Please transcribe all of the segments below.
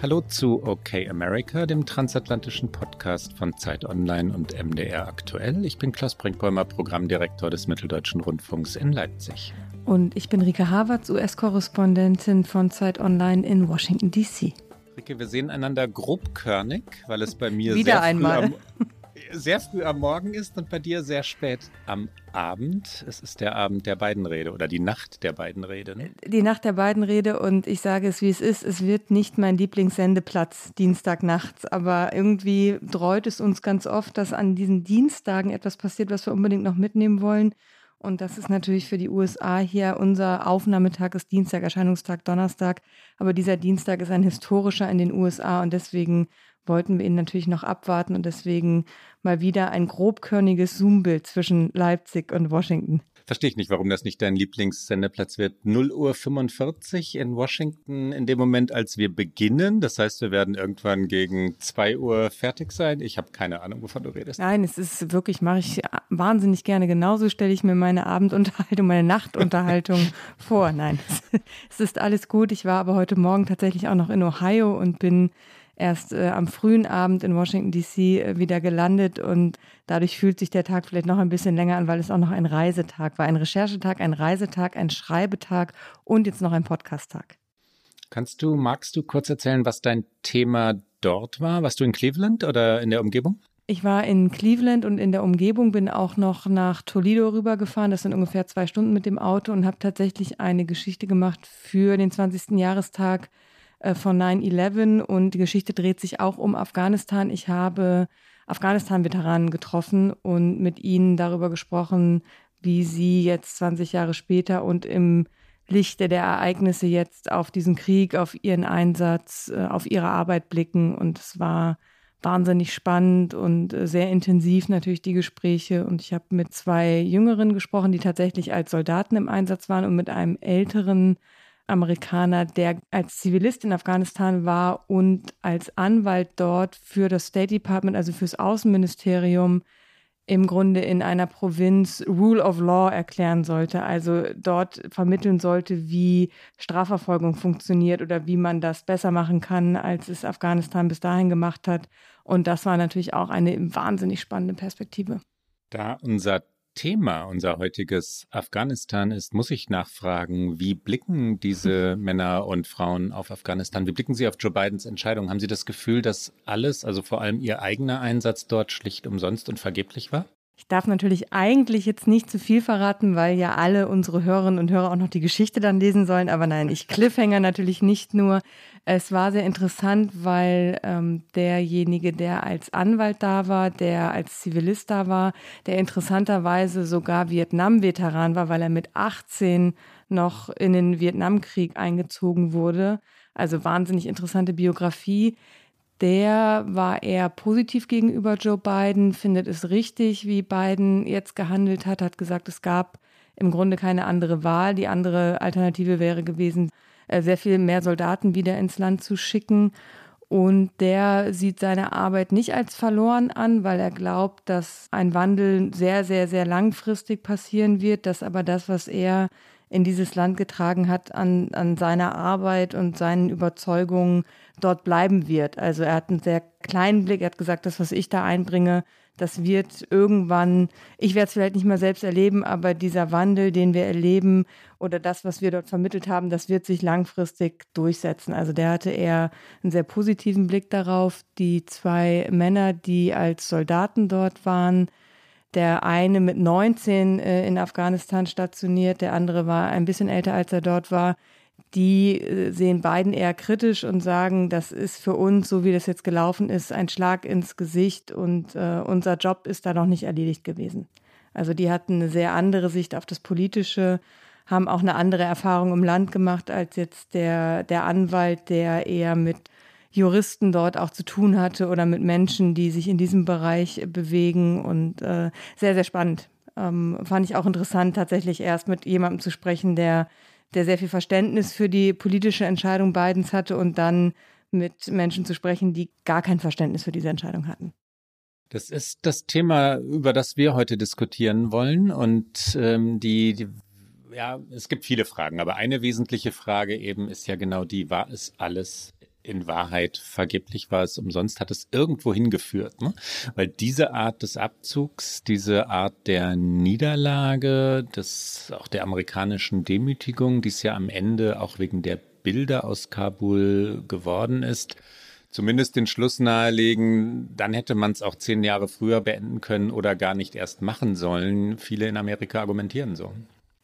Hallo zu OK America, dem transatlantischen Podcast von Zeit Online und MDR aktuell. Ich bin Klaus Brinkbäumer, Programmdirektor des Mitteldeutschen Rundfunks in Leipzig. Und ich bin Rike Havertz, US-Korrespondentin von Zeit Online in Washington, D.C. Rike, wir sehen einander grobkörnig, weil es bei mir Wieder sehr einmal. Früh am, sehr früh am Morgen ist und bei dir sehr spät am Abend. Es ist der Abend der beiden Rede oder die Nacht der beiden Rede. Ne? Die Nacht der beiden Rede und ich sage es, wie es ist. Es wird nicht mein Lieblingssendeplatz Dienstagnachts, aber irgendwie dreut es uns ganz oft, dass an diesen Dienstagen etwas passiert, was wir unbedingt noch mitnehmen wollen. Und das ist natürlich für die USA hier unser Aufnahmetag ist Dienstag, Erscheinungstag Donnerstag. Aber dieser Dienstag ist ein historischer in den USA und deswegen wollten wir ihn natürlich noch abwarten und deswegen mal wieder ein grobkörniges Zoombild zwischen Leipzig und Washington. Verstehe ich nicht, warum das nicht dein Lieblingssendeplatz wird. 0 Uhr 45 in Washington in dem Moment, als wir beginnen. Das heißt, wir werden irgendwann gegen 2 Uhr fertig sein. Ich habe keine Ahnung, wovon du redest. Nein, es ist wirklich, mache ich wahnsinnig gerne. Genauso stelle ich mir meine Abendunterhaltung, meine Nachtunterhaltung vor. Nein, es ist alles gut. Ich war aber heute Morgen tatsächlich auch noch in Ohio und bin erst äh, am frühen Abend in Washington, DC äh, wieder gelandet und dadurch fühlt sich der Tag vielleicht noch ein bisschen länger an, weil es auch noch ein Reisetag war. Ein Recherchetag, ein Reisetag, ein Schreibetag und jetzt noch ein Podcasttag. Kannst du, magst du kurz erzählen, was dein Thema dort war? Warst du in Cleveland oder in der Umgebung? Ich war in Cleveland und in der Umgebung, bin auch noch nach Toledo rübergefahren. Das sind ungefähr zwei Stunden mit dem Auto und habe tatsächlich eine Geschichte gemacht für den 20. Jahrestag von 9-11 und die Geschichte dreht sich auch um Afghanistan. Ich habe Afghanistan-Veteranen getroffen und mit ihnen darüber gesprochen, wie sie jetzt 20 Jahre später und im Lichte der Ereignisse jetzt auf diesen Krieg, auf ihren Einsatz, äh, auf ihre Arbeit blicken. Und es war wahnsinnig spannend und äh, sehr intensiv natürlich die Gespräche. Und ich habe mit zwei Jüngeren gesprochen, die tatsächlich als Soldaten im Einsatz waren und mit einem älteren Amerikaner, der als Zivilist in Afghanistan war und als Anwalt dort für das State Department, also fürs Außenministerium, im Grunde in einer Provinz Rule of Law erklären sollte, also dort vermitteln sollte, wie Strafverfolgung funktioniert oder wie man das besser machen kann, als es Afghanistan bis dahin gemacht hat. Und das war natürlich auch eine wahnsinnig spannende Perspektive. Da unser Thema unser heutiges Afghanistan ist, muss ich nachfragen, wie blicken diese Männer und Frauen auf Afghanistan? Wie blicken sie auf Joe Bidens Entscheidung? Haben sie das Gefühl, dass alles, also vor allem ihr eigener Einsatz dort schlicht umsonst und vergeblich war? Ich darf natürlich eigentlich jetzt nicht zu viel verraten, weil ja alle unsere Hörerinnen und Hörer auch noch die Geschichte dann lesen sollen. Aber nein, ich Cliffhanger natürlich nicht nur. Es war sehr interessant, weil ähm, derjenige, der als Anwalt da war, der als Zivilist da war, der interessanterweise sogar Vietnam-Veteran war, weil er mit 18 noch in den Vietnamkrieg eingezogen wurde. Also wahnsinnig interessante Biografie der war eher positiv gegenüber Joe Biden, findet es richtig, wie Biden jetzt gehandelt hat, hat gesagt, es gab im Grunde keine andere Wahl. Die andere Alternative wäre gewesen, äh, sehr viel mehr Soldaten wieder ins Land zu schicken. Und der sieht seine Arbeit nicht als verloren an, weil er glaubt, dass ein Wandel sehr, sehr, sehr langfristig passieren wird, dass aber das, was er in dieses Land getragen hat, an, an seiner Arbeit und seinen Überzeugungen dort bleiben wird. Also er hat einen sehr kleinen Blick, er hat gesagt, das, was ich da einbringe, das wird irgendwann, ich werde es vielleicht nicht mehr selbst erleben, aber dieser Wandel, den wir erleben oder das, was wir dort vermittelt haben, das wird sich langfristig durchsetzen. Also der hatte eher einen sehr positiven Blick darauf. Die zwei Männer, die als Soldaten dort waren, der eine mit 19 äh, in Afghanistan stationiert, der andere war ein bisschen älter, als er dort war. Die äh, sehen beiden eher kritisch und sagen, das ist für uns, so wie das jetzt gelaufen ist, ein Schlag ins Gesicht und äh, unser Job ist da noch nicht erledigt gewesen. Also die hatten eine sehr andere Sicht auf das Politische, haben auch eine andere Erfahrung im Land gemacht als jetzt der, der Anwalt, der eher mit Juristen dort auch zu tun hatte oder mit Menschen, die sich in diesem Bereich bewegen und äh, sehr, sehr spannend. ähm, fand ich auch interessant, tatsächlich erst mit jemandem zu sprechen, der, der sehr viel Verständnis für die politische Entscheidung Bidens hatte und dann mit Menschen zu sprechen, die gar kein Verständnis für diese Entscheidung hatten. Das ist das Thema, über das wir heute diskutieren wollen. Und ähm, die, die, ja, es gibt viele Fragen, aber eine wesentliche Frage eben ist ja genau die, war es alles in Wahrheit vergeblich, war es umsonst, hat es irgendwo hingeführt. Ne? Weil diese Art des Abzugs, diese Art der Niederlage, des, auch der amerikanischen Demütigung, die es ja am Ende auch wegen der Bilder aus Kabul geworden ist, zumindest den Schluss nahelegen, dann hätte man es auch zehn Jahre früher beenden können oder gar nicht erst machen sollen. Viele in Amerika argumentieren so.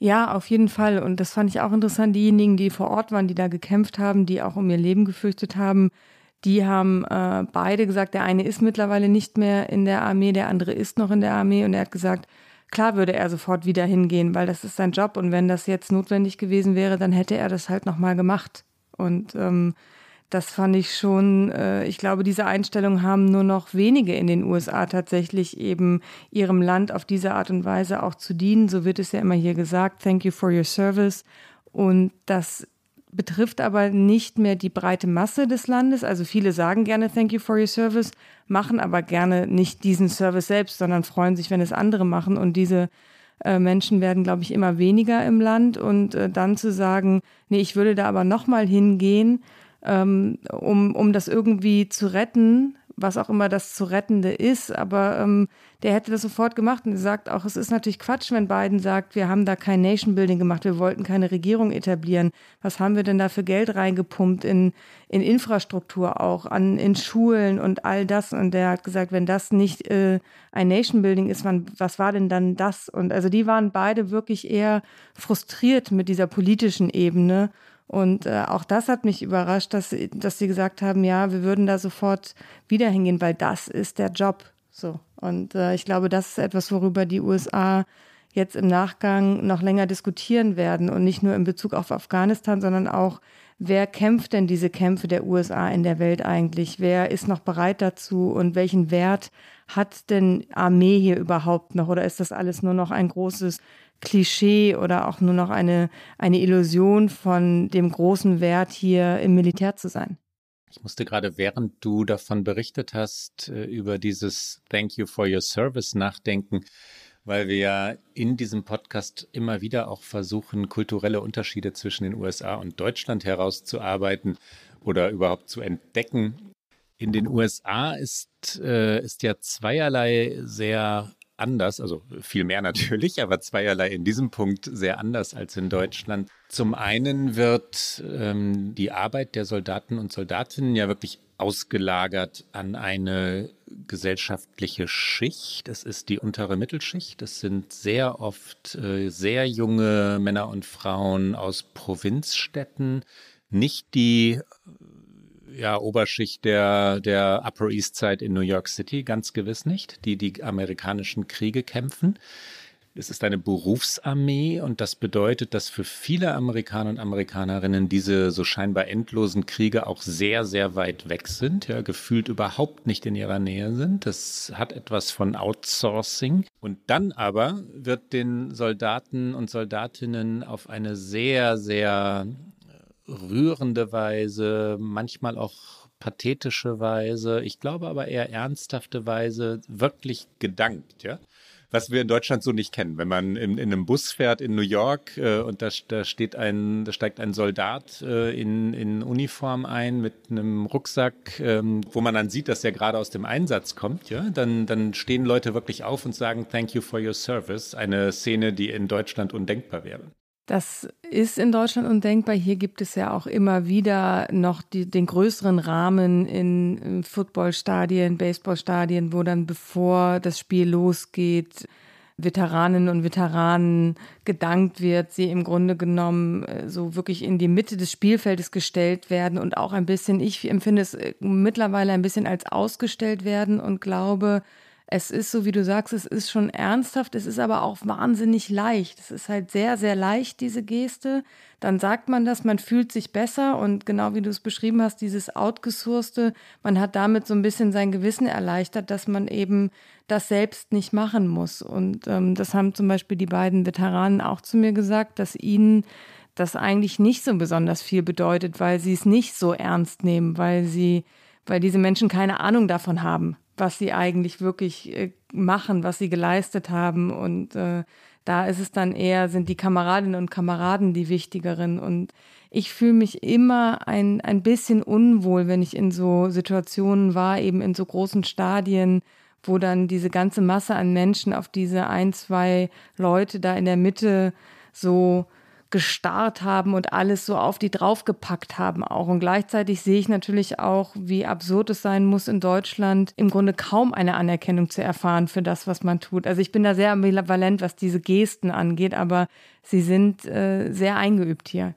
Ja, auf jeden Fall. Und das fand ich auch interessant. Diejenigen, die vor Ort waren, die da gekämpft haben, die auch um ihr Leben gefürchtet haben, die haben äh, beide gesagt, der eine ist mittlerweile nicht mehr in der Armee, der andere ist noch in der Armee. Und er hat gesagt, klar würde er sofort wieder hingehen, weil das ist sein Job. Und wenn das jetzt notwendig gewesen wäre, dann hätte er das halt nochmal gemacht. Und ähm, das fand ich schon, äh, ich glaube, diese Einstellung haben nur noch wenige in den USA tatsächlich eben ihrem Land auf diese Art und Weise auch zu dienen. So wird es ja immer hier gesagt, thank you for your service. Und das betrifft aber nicht mehr die breite Masse des Landes. Also viele sagen gerne Thank you for your service, machen aber gerne nicht diesen Service selbst, sondern freuen sich, wenn es andere machen. Und diese äh, Menschen werden, glaube ich, immer weniger im Land. Und äh, dann zu sagen, nee, ich würde da aber nochmal hingehen, ähm, um, um das irgendwie zu retten, was auch immer das zu rettende ist. Aber ähm, der hätte das sofort gemacht und sagt auch, es ist natürlich Quatsch, wenn Biden sagt, wir haben da kein Nation Building gemacht, wir wollten keine Regierung etablieren. Was haben wir denn da für Geld reingepumpt in, in Infrastruktur auch, an, in Schulen und all das? Und der hat gesagt, wenn das nicht äh, ein Nation Building ist, man, was war denn dann das? Und also die waren beide wirklich eher frustriert mit dieser politischen Ebene und äh, auch das hat mich überrascht, dass, dass sie gesagt haben, ja, wir würden da sofort wieder hingehen, weil das ist der Job. So. Und äh, ich glaube, das ist etwas, worüber die USA jetzt im Nachgang noch länger diskutieren werden und nicht nur in Bezug auf Afghanistan, sondern auch, wer kämpft denn diese Kämpfe der USA in der Welt eigentlich? Wer ist noch bereit dazu und welchen Wert hat denn Armee hier überhaupt noch? Oder ist das alles nur noch ein großes Klischee oder auch nur noch eine, eine Illusion von dem großen Wert, hier im Militär zu sein. Ich musste gerade, während du davon berichtet hast, äh, über dieses Thank you for your service nachdenken, weil wir ja in diesem Podcast immer wieder auch versuchen, kulturelle Unterschiede zwischen den USA und Deutschland herauszuarbeiten oder überhaupt zu entdecken. In den USA ist, äh, ist ja zweierlei sehr anders, also viel mehr natürlich, aber zweierlei in diesem Punkt sehr anders als in Deutschland. Zum einen wird ähm, die Arbeit der Soldaten und Soldatinnen ja wirklich ausgelagert an eine gesellschaftliche Schicht. Es ist die untere Mittelschicht. Es sind sehr oft äh, sehr junge Männer und Frauen aus Provinzstädten, nicht die ja, Oberschicht der, der Upper East Side in New York City, ganz gewiss nicht, die die amerikanischen Kriege kämpfen. Es ist eine Berufsarmee und das bedeutet, dass für viele Amerikaner und Amerikanerinnen diese so scheinbar endlosen Kriege auch sehr, sehr weit weg sind, ja, gefühlt überhaupt nicht in ihrer Nähe sind. Das hat etwas von Outsourcing. Und dann aber wird den Soldaten und Soldatinnen auf eine sehr, sehr rührende Weise, manchmal auch pathetische Weise, ich glaube aber eher ernsthafte Weise wirklich gedankt, ja. Was wir in Deutschland so nicht kennen. Wenn man in, in einem Bus fährt in New York äh, und da, da steht ein, da steigt ein Soldat äh, in, in Uniform ein mit einem Rucksack, ähm, wo man dann sieht, dass er gerade aus dem Einsatz kommt, ja, dann, dann stehen Leute wirklich auf und sagen Thank you for your service. Eine Szene, die in Deutschland undenkbar wäre. Das ist in Deutschland undenkbar. Hier gibt es ja auch immer wieder noch die, den größeren Rahmen in Footballstadien, Baseballstadien, wo dann bevor das Spiel losgeht, Veteraninnen und Veteranen gedankt wird, sie im Grunde genommen äh, so wirklich in die Mitte des Spielfeldes gestellt werden und auch ein bisschen, ich empfinde es äh, mittlerweile ein bisschen als ausgestellt werden und glaube, es ist so, wie du sagst, es ist schon ernsthaft, es ist aber auch wahnsinnig leicht. Es ist halt sehr, sehr leicht, diese Geste. Dann sagt man das, man fühlt sich besser und genau wie du es beschrieben hast, dieses Outgesourcete, man hat damit so ein bisschen sein Gewissen erleichtert, dass man eben das selbst nicht machen muss. Und ähm, das haben zum Beispiel die beiden Veteranen auch zu mir gesagt, dass ihnen das eigentlich nicht so besonders viel bedeutet, weil sie es nicht so ernst nehmen, weil sie, weil diese Menschen keine Ahnung davon haben, was sie eigentlich wirklich äh, machen, was sie geleistet haben. Und äh, da ist es dann eher, sind die Kameradinnen und Kameraden die wichtigeren. Und ich fühle mich immer ein, ein bisschen unwohl, wenn ich in so Situationen war, eben in so großen Stadien, wo dann diese ganze Masse an Menschen auf diese ein, zwei Leute da in der Mitte so gestarrt haben und alles so auf die draufgepackt haben auch. Und gleichzeitig sehe ich natürlich auch, wie absurd es sein muss, in Deutschland im Grunde kaum eine Anerkennung zu erfahren für das, was man tut. Also ich bin da sehr ambivalent, was diese Gesten angeht, aber sie sind äh, sehr eingeübt hier.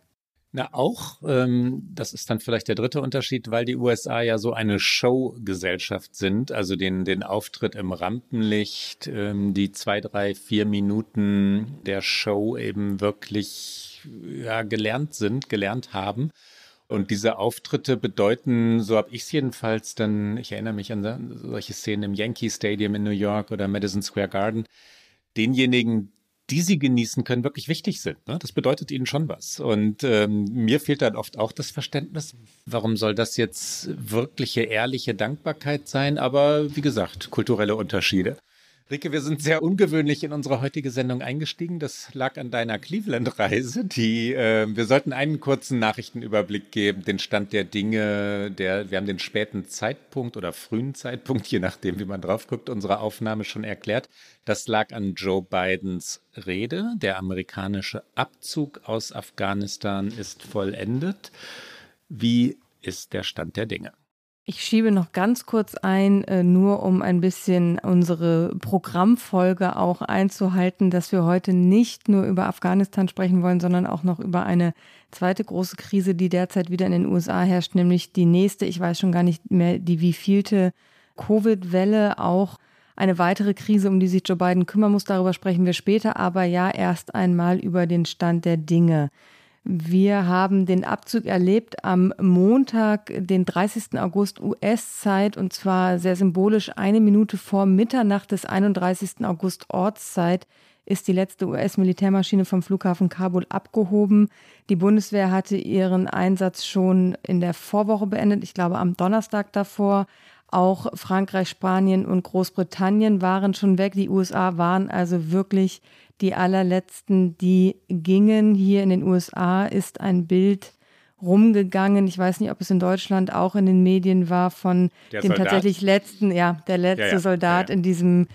Na, auch, ähm, das ist dann vielleicht der dritte Unterschied, weil die USA ja so eine Showgesellschaft sind, also den, den Auftritt im Rampenlicht, ähm, die zwei, drei, vier Minuten der Show eben wirklich ja, gelernt sind, gelernt haben. Und diese Auftritte bedeuten, so habe ich es jedenfalls dann, ich erinnere mich an solche Szenen im Yankee Stadium in New York oder Madison Square Garden, denjenigen, die sie genießen können, wirklich wichtig sind. Ne? Das bedeutet ihnen schon was. Und ähm, mir fehlt dann oft auch das Verständnis, warum soll das jetzt wirkliche, ehrliche Dankbarkeit sein? Aber wie gesagt, kulturelle Unterschiede. Rike, wir sind sehr ungewöhnlich in unsere heutige Sendung eingestiegen. Das lag an deiner Cleveland-Reise. Die, äh, wir sollten einen kurzen Nachrichtenüberblick geben, den Stand der Dinge. Der, wir haben den späten Zeitpunkt oder frühen Zeitpunkt, je nachdem, wie man drauf guckt, unserer Aufnahme schon erklärt. Das lag an Joe Bidens Rede. Der amerikanische Abzug aus Afghanistan ist vollendet. Wie ist der Stand der Dinge? Ich schiebe noch ganz kurz ein, äh, nur um ein bisschen unsere Programmfolge auch einzuhalten, dass wir heute nicht nur über Afghanistan sprechen wollen, sondern auch noch über eine zweite große Krise, die derzeit wieder in den USA herrscht, nämlich die nächste, ich weiß schon gar nicht mehr, die wievielte Covid-Welle, auch eine weitere Krise, um die sich Joe Biden kümmern muss. Darüber sprechen wir später, aber ja erst einmal über den Stand der Dinge. Wir haben den Abzug erlebt am Montag, den 30. August US-Zeit und zwar sehr symbolisch eine Minute vor Mitternacht des 31. August Ortszeit ist die letzte US-Militärmaschine vom Flughafen Kabul abgehoben. Die Bundeswehr hatte ihren Einsatz schon in der Vorwoche beendet, ich glaube am Donnerstag davor. Auch Frankreich, Spanien und Großbritannien waren schon weg. Die USA waren also wirklich die allerletzten, die gingen. Hier in den USA ist ein Bild rumgegangen. Ich weiß nicht, ob es in Deutschland auch in den Medien war von der dem Soldat. tatsächlich letzten, ja, der letzte ja, ja. Soldat ja, in diesem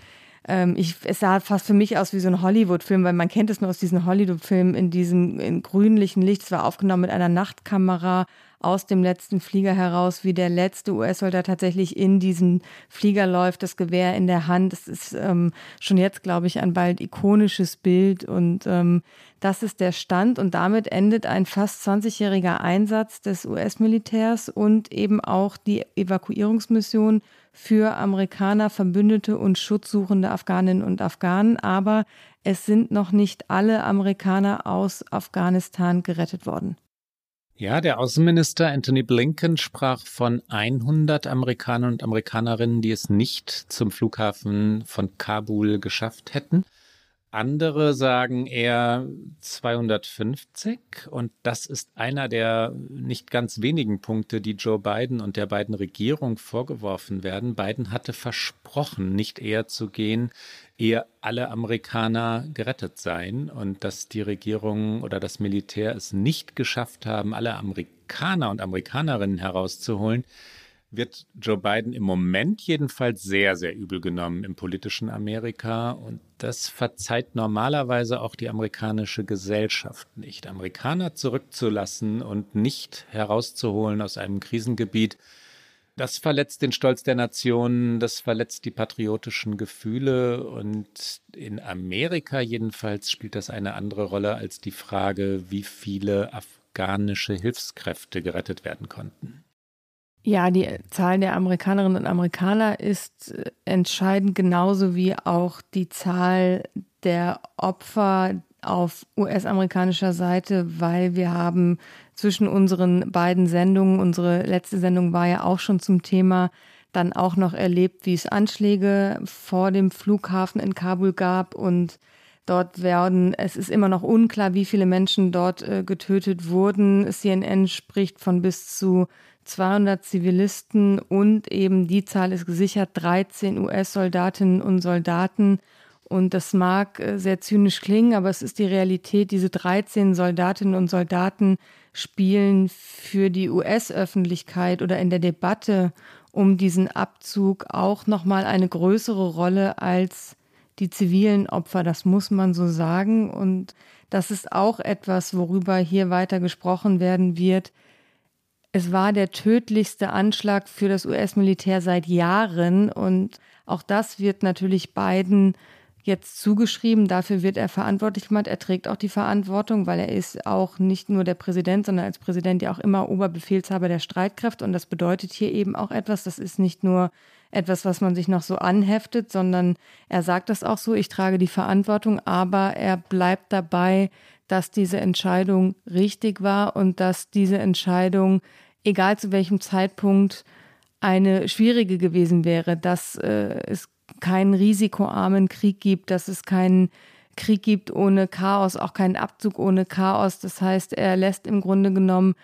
ähm, ich, es sah fast für mich aus wie so ein Hollywood-Film, weil man kennt es nur aus diesen Hollywood-Filmen in diesem in grünlichen Licht. Es war aufgenommen mit einer Nachtkamera aus dem letzten Flieger heraus, wie der letzte US-Soldat tatsächlich in diesen Flieger läuft, das Gewehr in der Hand. Das ist ähm, schon jetzt, glaube ich, ein bald ikonisches Bild und ähm, das ist der Stand und damit endet ein fast 20-jähriger Einsatz des US-Militärs und eben auch die Evakuierungsmission für Amerikaner, Verbündete und schutzsuchende Afghaninnen und Afghanen. Aber es sind noch nicht alle Amerikaner aus Afghanistan gerettet worden. Ja, der Außenminister Anthony Blinken sprach von 100 Amerikanern und Amerikanerinnen, die es nicht zum Flughafen von Kabul geschafft hätten. Andere sagen eher 250 und das ist einer der nicht ganz wenigen Punkte, die Joe Biden und der beiden Regierung vorgeworfen werden. Biden hatte versprochen, nicht eher zu gehen, ehe alle Amerikaner gerettet seien und dass die Regierung oder das Militär es nicht geschafft haben, alle Amerikaner und Amerikanerinnen herauszuholen wird Joe Biden im Moment jedenfalls sehr, sehr übel genommen im politischen Amerika. Und das verzeiht normalerweise auch die amerikanische Gesellschaft nicht. Amerikaner zurückzulassen und nicht herauszuholen aus einem Krisengebiet, das verletzt den Stolz der Nation, das verletzt die patriotischen Gefühle. Und in Amerika jedenfalls spielt das eine andere Rolle als die Frage, wie viele afghanische Hilfskräfte gerettet werden konnten. Ja, die Zahl der Amerikanerinnen und Amerikaner ist äh, entscheidend, genauso wie auch die Zahl der Opfer auf US-amerikanischer Seite, weil wir haben zwischen unseren beiden Sendungen, unsere letzte Sendung war ja auch schon zum Thema, dann auch noch erlebt, wie es Anschläge vor dem Flughafen in Kabul gab und dort werden, es ist immer noch unklar, wie viele Menschen dort äh, getötet wurden. CNN spricht von bis zu 200 Zivilisten und eben die Zahl ist gesichert, 13 US-Soldatinnen und Soldaten. Und das mag äh, sehr zynisch klingen, aber es ist die Realität. Diese 13 Soldatinnen und Soldaten spielen für die US-Öffentlichkeit oder in der Debatte um diesen Abzug auch nochmal eine größere Rolle als die zivilen Opfer. Das muss man so sagen. Und das ist auch etwas, worüber hier weiter gesprochen werden wird. Es war der tödlichste Anschlag für das US-Militär seit Jahren und auch das wird natürlich Biden jetzt zugeschrieben. Dafür wird er verantwortlich gemacht. Er trägt auch die Verantwortung, weil er ist auch nicht nur der Präsident, sondern als Präsident ja auch immer Oberbefehlshaber der Streitkräfte. Und das bedeutet hier eben auch etwas. Das ist nicht nur etwas, was man sich noch so anheftet, sondern er sagt das auch so. Ich trage die Verantwortung, aber er bleibt dabei, dass diese Entscheidung richtig war und dass diese Entscheidung egal zu welchem Zeitpunkt, eine schwierige gewesen wäre, dass äh, es keinen risikoarmen Krieg gibt, dass es keinen Krieg gibt ohne Chaos, auch keinen Abzug ohne Chaos. Das heißt, er lässt im Grunde genommen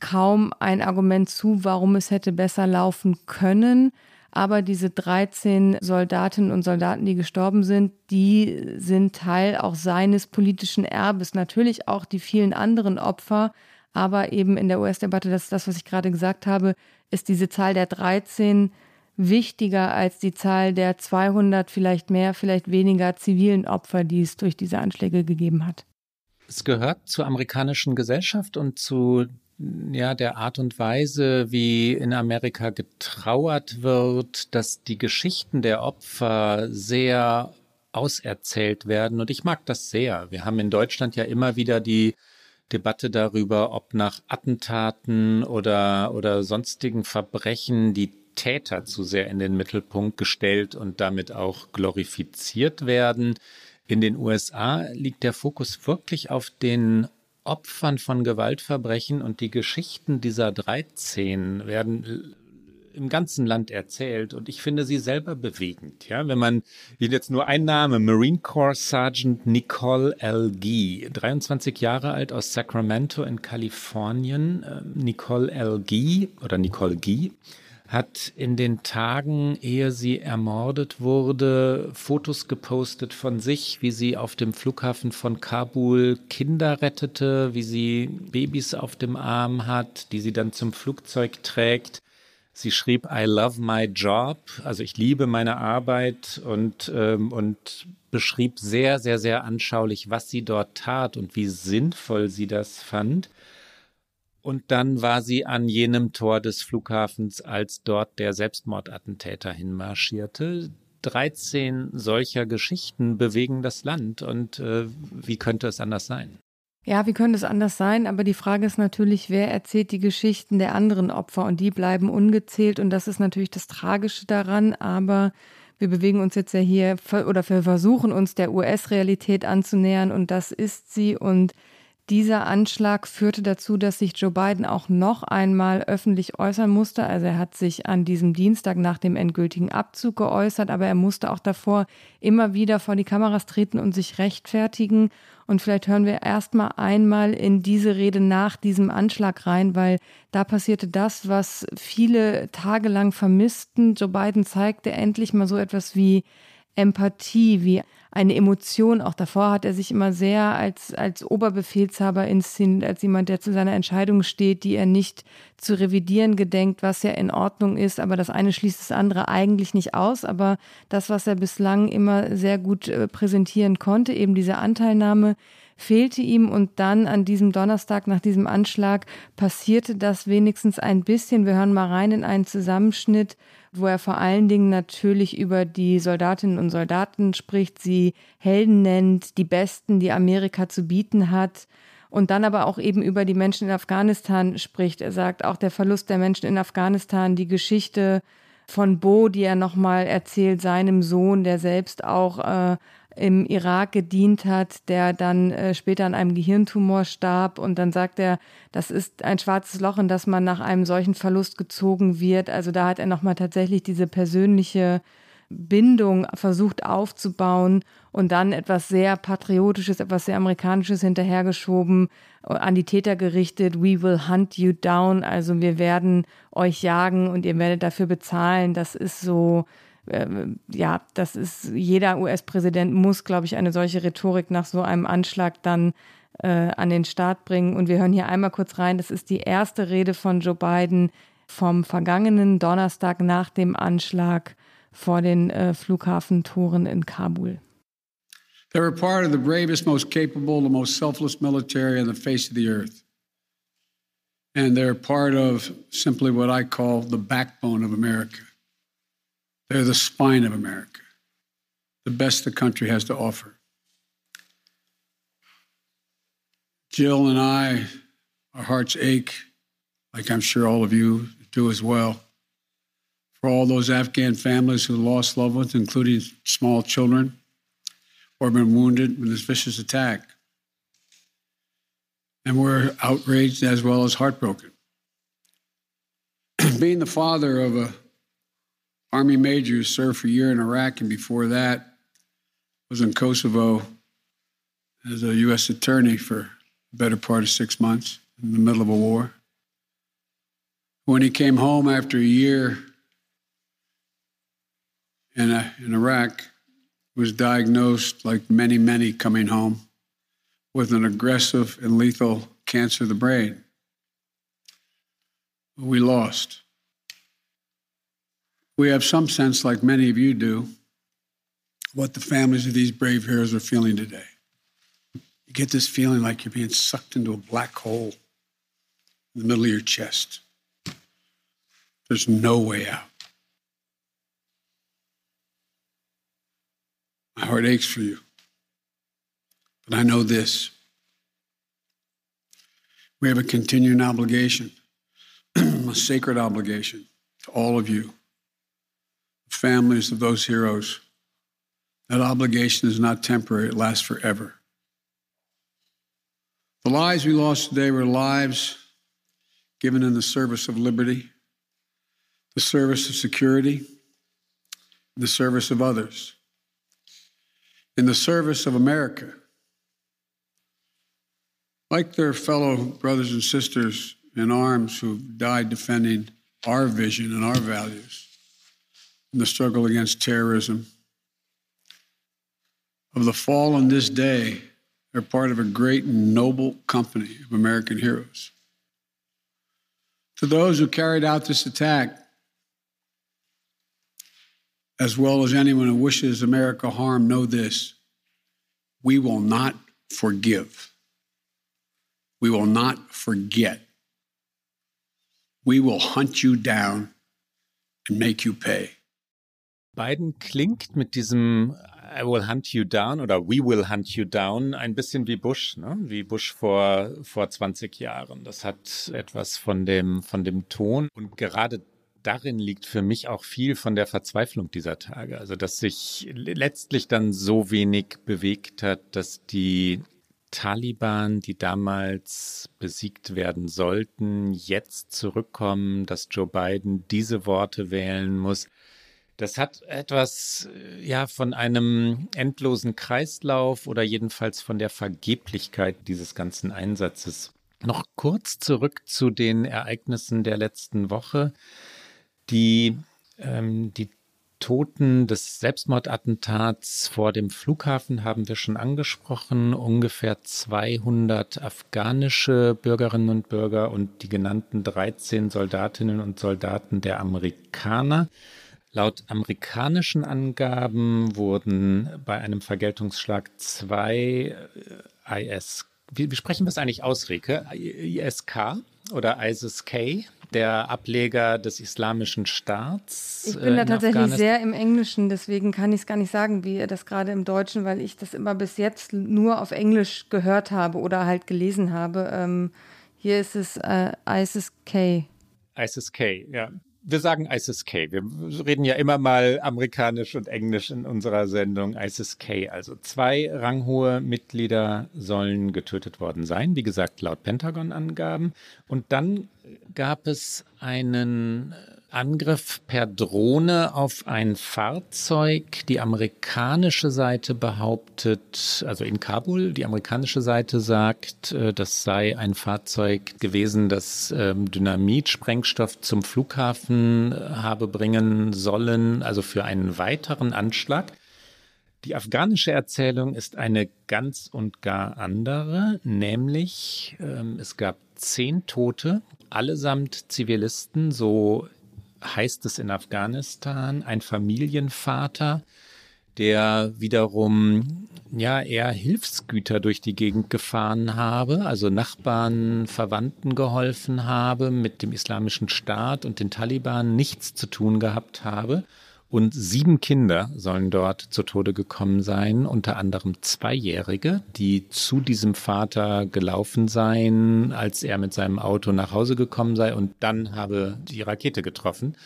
kaum ein Argument zu, warum es hätte besser laufen können. Aber diese 13 Soldatinnen und Soldaten, die gestorben sind, die sind Teil auch seines politischen Erbes. Natürlich auch die vielen anderen Opfer, aber eben in der US-Debatte, das ist das, was ich gerade gesagt habe, ist diese Zahl der 13 wichtiger als die Zahl der 200, vielleicht mehr, vielleicht weniger zivilen Opfer, die es durch diese Anschläge gegeben hat. Es gehört zur amerikanischen Gesellschaft und zu ja, der Art und Weise, wie in Amerika getrauert wird, dass die Geschichten der Opfer sehr auserzählt werden. Und ich mag das sehr. Wir haben in Deutschland ja immer wieder die Debatte darüber, ob nach Attentaten oder, oder sonstigen Verbrechen die Täter zu sehr in den Mittelpunkt gestellt und damit auch glorifiziert werden. In den USA liegt der Fokus wirklich auf den Opfern von Gewaltverbrechen und die Geschichten dieser 13 werden im ganzen Land erzählt und ich finde sie selber bewegend. Ja, wenn man jetzt nur ein Name, Marine Corps Sergeant Nicole L. Gee, 23 Jahre alt aus Sacramento in Kalifornien. Ähm, Nicole L. Gee oder Nicole Gee hat in den Tagen, ehe sie ermordet wurde, Fotos gepostet von sich, wie sie auf dem Flughafen von Kabul Kinder rettete, wie sie Babys auf dem Arm hat, die sie dann zum Flugzeug trägt. Sie schrieb, I love my job, also ich liebe meine Arbeit und, ähm, und beschrieb sehr, sehr, sehr anschaulich, was sie dort tat und wie sinnvoll sie das fand. Und dann war sie an jenem Tor des Flughafens, als dort der Selbstmordattentäter hinmarschierte. 13 solcher Geschichten bewegen das Land und äh, wie könnte es anders sein? Ja, wie könnte es anders sein? Aber die Frage ist natürlich, wer erzählt die Geschichten der anderen Opfer und die bleiben ungezählt und das ist natürlich das Tragische daran. Aber wir bewegen uns jetzt ja hier oder wir versuchen uns der US-Realität anzunähern und das ist sie und dieser Anschlag führte dazu, dass sich Joe Biden auch noch einmal öffentlich äußern musste. Also er hat sich an diesem Dienstag nach dem endgültigen Abzug geäußert, aber er musste auch davor immer wieder vor die Kameras treten und sich rechtfertigen. Und vielleicht hören wir erstmal einmal in diese Rede nach diesem Anschlag rein, weil da passierte das, was viele tagelang vermissten. Joe Biden zeigte endlich mal so etwas wie Empathie, wie eine Emotion. Auch davor hat er sich immer sehr als, als Oberbefehlshaber inszeniert, als jemand, der zu seiner Entscheidung steht, die er nicht zu revidieren gedenkt, was ja in Ordnung ist. Aber das eine schließt das andere eigentlich nicht aus. Aber das, was er bislang immer sehr gut äh, präsentieren konnte, eben diese Anteilnahme, fehlte ihm und dann an diesem Donnerstag nach diesem Anschlag passierte das wenigstens ein bisschen. Wir hören mal rein in einen Zusammenschnitt wo er vor allen Dingen natürlich über die Soldatinnen und Soldaten spricht, sie Helden nennt, die Besten, die Amerika zu bieten hat. und dann aber auch eben über die Menschen in Afghanistan spricht. Er sagt auch der Verlust der Menschen in Afghanistan, die Geschichte von Bo, die er nochmal erzählt, seinem Sohn, der selbst auch äh, im Irak gedient hat, der dann äh, später an einem Gehirntumor starb. Und dann sagt er, das ist ein schwarzes Loch, in das man nach einem solchen Verlust gezogen wird. Also da hat er nochmal tatsächlich diese persönliche Bindung versucht aufzubauen und dann etwas sehr Patriotisches, etwas sehr Amerikanisches hinterhergeschoben, äh, an die Täter gerichtet. We will hunt you down. Also wir werden euch jagen und ihr werdet dafür bezahlen. Das ist so, ja, das ist, jeder US-Präsident muss, glaube ich, eine solche Rhetorik nach so einem Anschlag dann äh, an den Start bringen. Und wir hören hier einmal kurz rein. Das ist die erste Rede von Joe Biden vom vergangenen Donnerstag nach dem Anschlag vor den äh, Flughafentoren in Kabul. They're a part of the bravest, most capable, the most selfless military on the face of the earth. And they're part of simply what I call the backbone of America. They're the spine of America, the best the country has to offer. Jill and I, our hearts ache, like I'm sure all of you do as well, for all those Afghan families who lost loved ones, including small children, or been wounded in this vicious attack. And we're outraged as well as heartbroken. Being the father of a Army major who served for a year in Iraq and before that was in Kosovo as a U.S. attorney for the better part of six months in the middle of a war. When he came home after a year in, a, in Iraq, was diagnosed, like many, many coming home, with an aggressive and lethal cancer of the brain. We lost. We have some sense, like many of you do, what the families of these brave heroes are feeling today. You get this feeling like you're being sucked into a black hole in the middle of your chest. There's no way out. My heart aches for you. But I know this we have a continuing obligation, a sacred obligation to all of you, families of those heroes. That obligation is not temporary, it lasts forever. The lives we lost today were lives given in the service of liberty, the service of security, the service of others in the service of America. Like their fellow brothers and sisters in arms who died defending our vision and our values in the struggle against terrorism. Of the fallen this day, they're part of a great and noble company of American heroes. To those who carried out this attack, as well as anyone who wishes America harm, know this we will not forgive. We will not forget. We will hunt you down and make you pay. Biden klingt mit diesem I will hunt you down oder We will hunt you down ein bisschen wie Bush, ne? wie Bush vor, vor 20 Jahren. Das hat etwas von dem, von dem Ton und gerade darin liegt für mich auch viel von der Verzweiflung dieser Tage. Also, dass sich letztlich dann so wenig bewegt hat, dass die Taliban, die damals besiegt werden sollten, jetzt zurückkommen, dass Joe Biden diese Worte wählen muss. Das hat etwas ja von einem endlosen Kreislauf oder jedenfalls von der Vergeblichkeit dieses ganzen Einsatzes. Noch kurz zurück zu den Ereignissen der letzten Woche. Die, ähm, die Toten des Selbstmordattentats vor dem Flughafen haben wir schon angesprochen. Ungefähr 200 afghanische Bürgerinnen und Bürger und die genannten 13 Soldatinnen und Soldaten der Amerikaner. Laut amerikanischen Angaben wurden bei einem Vergeltungsschlag zwei äh, IS, wie, wie sprechen wir es eigentlich aus, Rike? ISK oder ISIS-K der Ableger des Islamischen Staats. Ich bin da tatsächlich sehr im Englischen, deswegen kann ich es gar nicht sagen, wie ihr das gerade im Deutschen, weil ich das immer bis jetzt nur auf Englisch gehört habe oder halt gelesen habe. Ähm, hier ist es äh, ISIS K. ISIS K, ja wir sagen ISIS K. Wir reden ja immer mal amerikanisch und englisch in unserer Sendung ISIS K. Also zwei ranghohe Mitglieder sollen getötet worden sein, wie gesagt, laut Pentagon-Angaben. Und dann gab es einen Angriff per Drohne auf ein Fahrzeug. Die amerikanische Seite behauptet, also in Kabul, die amerikanische Seite sagt, äh, das sei ein Fahrzeug gewesen, das ähm, Dynamit, Sprengstoff zum Flughafen äh, habe bringen sollen, also für einen weiteren Anschlag. Die afghanische Erzählung ist eine ganz und gar andere, nämlich ähm, es gab zehn Tote, allesamt Zivilisten, so heißt es in Afghanistan, ein Familienvater, der wiederum ja eher Hilfsgüter durch die Gegend gefahren habe, also Nachbarn, Verwandten geholfen habe, mit dem islamischen Staat und den Taliban nichts zu tun gehabt habe und sieben Kinder sollen dort zu Tode gekommen sein, unter anderem Zweijährige, die zu diesem Vater gelaufen seien, als er mit seinem Auto nach Hause gekommen sei und dann habe die Rakete getroffen.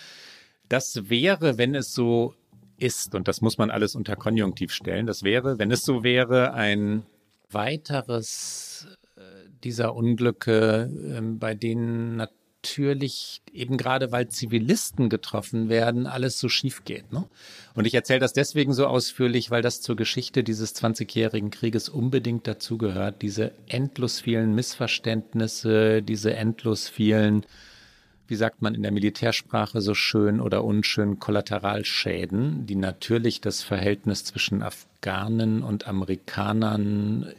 Das wäre, wenn es so ist, und das muss man alles unter Konjunktiv stellen, das wäre, wenn es so wäre, ein weiteres äh, dieser Unglücke, ähm, bei denen natürlich natürlich eben gerade, weil Zivilisten getroffen werden, alles so schief geht. Ne? Und ich erzähle das deswegen so ausführlich, weil das zur Geschichte dieses 20-jährigen Krieges unbedingt dazugehört. Diese endlos vielen Missverständnisse, diese endlos vielen, wie sagt man in der Militärsprache so schön oder unschön, Kollateralschäden, die natürlich das Verhältnis zwischen Afghanen und Amerikanern,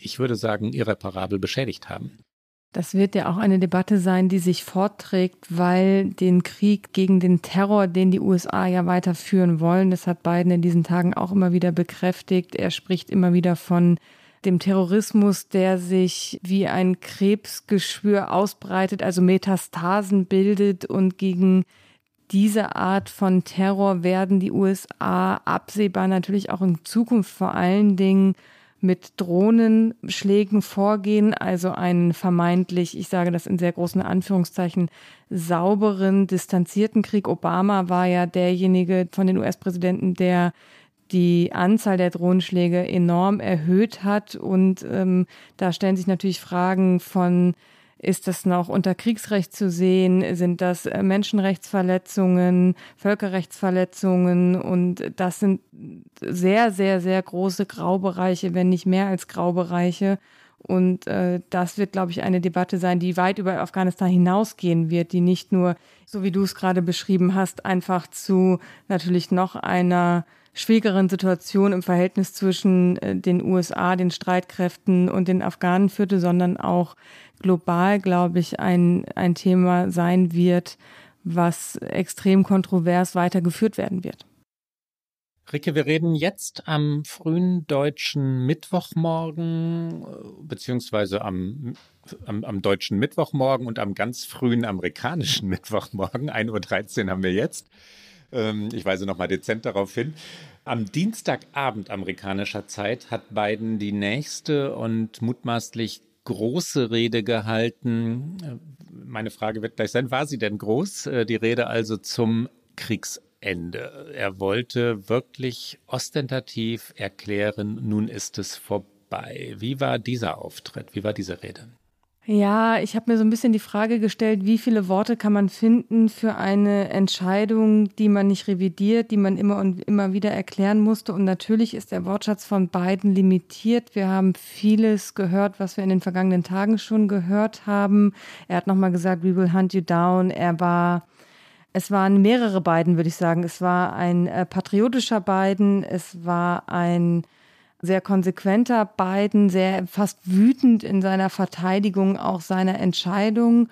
ich würde sagen, irreparabel beschädigt haben. Das wird ja auch eine Debatte sein, die sich fortträgt, weil den Krieg gegen den Terror, den die USA ja weiterführen wollen, das hat Biden in diesen Tagen auch immer wieder bekräftigt. Er spricht immer wieder von dem Terrorismus, der sich wie ein Krebsgeschwür ausbreitet, also Metastasen bildet und gegen diese Art von Terror werden die USA absehbar natürlich auch in Zukunft vor allen Dingen mit Drohnenschlägen vorgehen, also einen vermeintlich, ich sage das in sehr großen Anführungszeichen, sauberen, distanzierten Krieg. Obama war ja derjenige von den US-Präsidenten, der die Anzahl der Drohnenschläge enorm erhöht hat. Und ähm, da stellen sich natürlich Fragen von ist das noch unter Kriegsrecht zu sehen? Sind das äh, Menschenrechtsverletzungen, Völkerrechtsverletzungen? Und das sind sehr, sehr, sehr große Graubereiche, wenn nicht mehr als Graubereiche. Und äh, das wird, glaube ich, eine Debatte sein, die weit über Afghanistan hinausgehen wird, die nicht nur, so wie du es gerade beschrieben hast, einfach zu natürlich noch einer schwierigeren Situation im Verhältnis zwischen äh, den USA, den Streitkräften und den Afghanen führte, sondern auch global, glaube ich, ein, ein Thema sein wird, was extrem kontrovers weitergeführt werden wird. Ricke, wir reden jetzt am frühen deutschen Mittwochmorgen, beziehungsweise am, am, am deutschen Mittwochmorgen und am ganz frühen amerikanischen Mittwochmorgen. 1.13 Uhr haben wir jetzt. Ähm, ich weise nochmal dezent darauf hin. Am Dienstagabend amerikanischer Zeit hat Biden die nächste und mutmaßlich große Rede gehalten. Meine Frage wird gleich sein, war sie denn groß? Äh, die Rede also zum Kriegsende. Er wollte wirklich ostentativ erklären, nun ist es vorbei. Wie war dieser Auftritt? Wie war diese Rede? Ja, ich habe mir so ein bisschen die Frage gestellt, wie viele Worte kann man finden für eine Entscheidung, die man nicht revidiert, die man immer und immer wieder erklären musste. Und natürlich ist der Wortschatz von beiden limitiert. Wir haben vieles gehört, was wir in den vergangenen Tagen schon gehört haben. Er hat nochmal gesagt, we will hunt you down. Er war es waren mehrere Biden, würde ich sagen. Es war ein äh, patriotischer Biden, es war ein sehr konsequenter Biden, sehr fast wütend in seiner Verteidigung auch seiner Entscheidung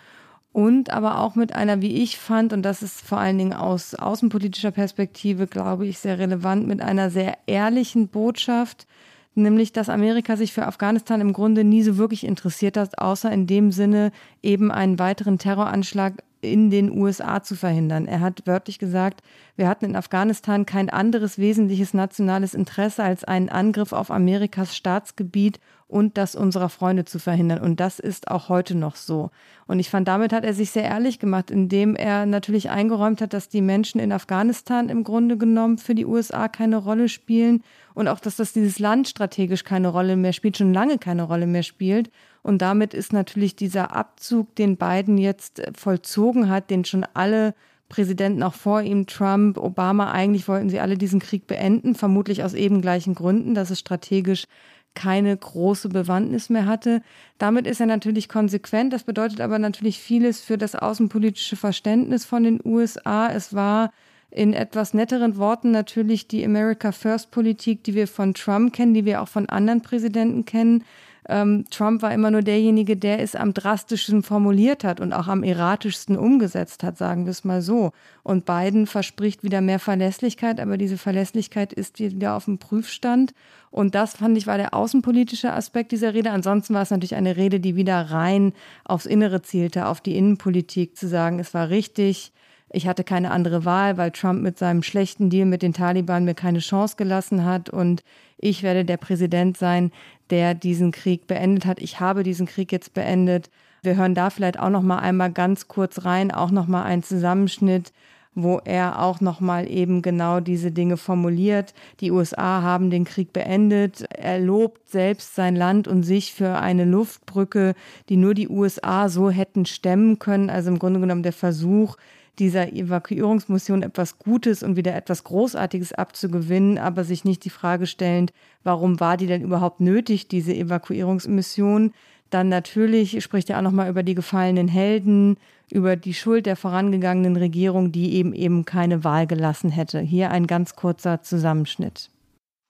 und aber auch mit einer, wie ich fand, und das ist vor allen Dingen aus außenpolitischer Perspektive, glaube ich, sehr relevant, mit einer sehr ehrlichen Botschaft, nämlich dass Amerika sich für Afghanistan im Grunde nie so wirklich interessiert hat, außer in dem Sinne eben einen weiteren Terroranschlag in den USA zu verhindern. Er hat wörtlich gesagt, wir hatten in Afghanistan kein anderes wesentliches nationales Interesse als einen Angriff auf Amerikas Staatsgebiet und das unserer Freunde zu verhindern. Und das ist auch heute noch so. Und ich fand, damit hat er sich sehr ehrlich gemacht, indem er natürlich eingeräumt hat, dass die Menschen in Afghanistan im Grunde genommen für die USA keine Rolle spielen und auch, dass das dieses Land strategisch keine Rolle mehr spielt, schon lange keine Rolle mehr spielt. Und damit ist natürlich dieser Abzug, den Biden jetzt vollzogen hat, den schon alle Präsidenten auch vor ihm, Trump, Obama, eigentlich wollten sie alle diesen Krieg beenden, vermutlich aus eben gleichen Gründen, dass es strategisch keine große Bewandtnis mehr hatte. Damit ist er natürlich konsequent. Das bedeutet aber natürlich vieles für das außenpolitische Verständnis von den USA. Es war in etwas netteren Worten natürlich die America First Politik, die wir von Trump kennen, die wir auch von anderen Präsidenten kennen. Ähm, Trump war immer nur derjenige, der es am drastischsten formuliert hat und auch am erratischsten umgesetzt hat, sagen wir es mal so. Und Biden verspricht wieder mehr Verlässlichkeit, aber diese Verlässlichkeit ist wieder auf dem Prüfstand. Und das fand ich war der außenpolitische Aspekt dieser Rede. Ansonsten war es natürlich eine Rede, die wieder rein aufs Innere zielte, auf die Innenpolitik, zu sagen, es war richtig, ich hatte keine andere Wahl, weil Trump mit seinem schlechten Deal mit den Taliban mir keine Chance gelassen hat und ich werde der Präsident sein, der diesen Krieg beendet hat. Ich habe diesen Krieg jetzt beendet. Wir hören da vielleicht auch noch mal einmal ganz kurz rein, auch noch mal einen Zusammenschnitt, wo er auch noch mal eben genau diese Dinge formuliert. Die USA haben den Krieg beendet. Er lobt selbst sein Land und sich für eine Luftbrücke, die nur die USA so hätten stemmen können. Also im Grunde genommen der Versuch, dieser Evakuierungsmission etwas Gutes und wieder etwas Großartiges abzugewinnen, aber sich nicht die Frage stellend, warum war die denn überhaupt nötig, diese Evakuierungsmission? Dann natürlich spricht er auch nochmal über die gefallenen Helden, über die Schuld der vorangegangenen Regierung, die eben eben keine Wahl gelassen hätte. Hier ein ganz kurzer Zusammenschnitt.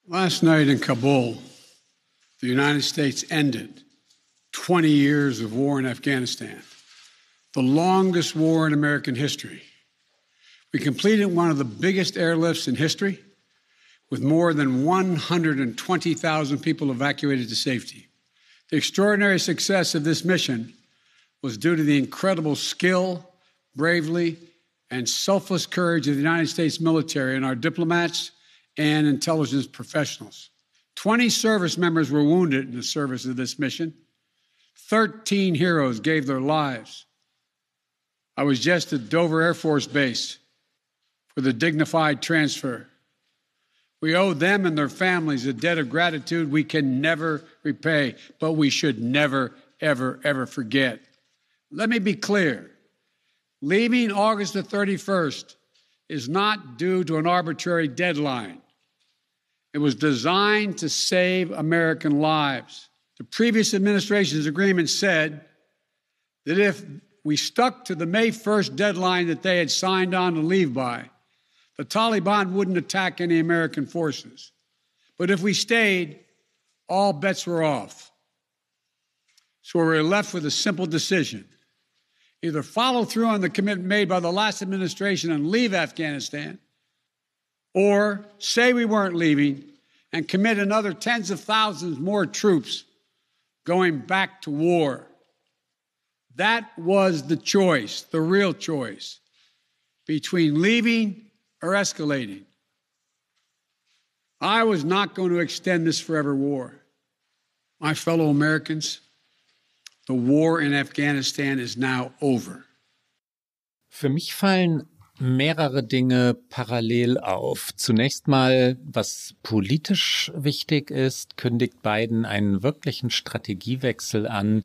Last night in Kabul, the United States ended 20 years of war in Afghanistan. The longest war in American history. We completed one of the biggest airlifts in history with more than 120,000 people evacuated to safety. The extraordinary success of this mission was due to the incredible skill, bravery, and selfless courage of the United States military and our diplomats and intelligence professionals. 20 service members were wounded in the service of this mission. 13 heroes gave their lives. I was just at Dover Air Force Base for the dignified transfer. We owe them and their families a debt of gratitude we can never repay, but we should never, ever, ever forget. Let me be clear leaving August the 31st is not due to an arbitrary deadline. It was designed to save American lives. The previous administration's agreement said that if we stuck to the May 1st deadline that they had signed on to leave by. The Taliban wouldn't attack any American forces. But if we stayed, all bets were off. So we were left with a simple decision either follow through on the commitment made by the last administration and leave Afghanistan, or say we weren't leaving and commit another tens of thousands more troops going back to war. That was the choice, the real choice, between leaving or escalating. I was not going to extend this forever war. My fellow Americans, the war in Afghanistan is now over. Für mich fallen mehrere Dinge parallel auf. Zunächst mal, was politisch wichtig ist, kündigt Biden einen wirklichen Strategiewechsel an,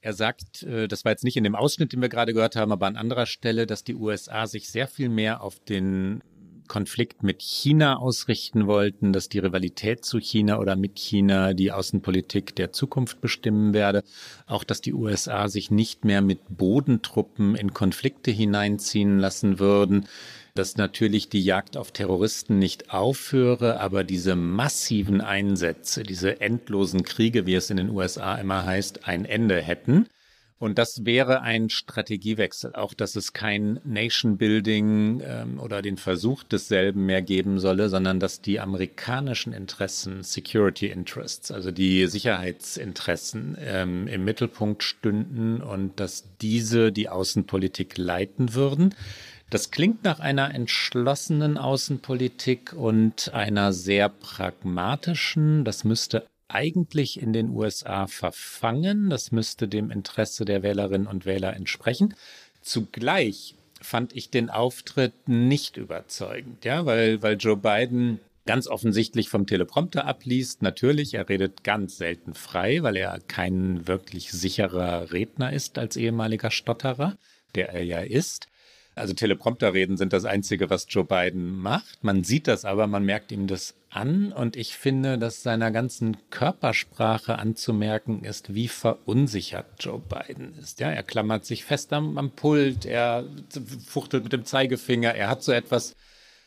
er sagt, äh, das war jetzt nicht in dem Ausschnitt, den wir gerade gehört haben, aber an anderer Stelle, dass die USA sich sehr viel mehr auf den Konflikt mit China ausrichten wollten, dass die Rivalität zu China oder mit China die Außenpolitik der Zukunft bestimmen werde. Auch, dass die USA sich nicht mehr mit Bodentruppen in Konflikte hineinziehen lassen würden dass natürlich die Jagd auf Terroristen nicht aufhöre, aber diese massiven Einsätze, diese endlosen Kriege, wie es in den USA immer heißt, ein Ende hätten. Und das wäre ein Strategiewechsel, auch dass es kein Nation Building ähm, oder den Versuch desselben mehr geben solle, sondern dass die amerikanischen Interessen, Security Interests, also die Sicherheitsinteressen ähm, im Mittelpunkt stünden und dass diese die Außenpolitik leiten würden. Das klingt nach einer entschlossenen Außenpolitik und einer sehr pragmatischen. Das müsste eigentlich in den USA verfangen. Das müsste dem Interesse der Wählerinnen und Wähler entsprechen. Zugleich fand ich den Auftritt nicht überzeugend, ja, weil, weil Joe Biden ganz offensichtlich vom Teleprompter abliest. Natürlich, er redet ganz selten frei, weil er kein wirklich sicherer Redner ist als ehemaliger Stotterer, der er ja ist. Also Teleprompterreden sind das Einzige, was Joe Biden macht. Man sieht das aber, man merkt ihm das an und ich finde, dass seiner ganzen Körpersprache anzumerken ist, wie verunsichert Joe Biden ist. Ja, er klammert sich fest am, am Pult, er fuchtelt mit dem Zeigefinger, er hat so etwas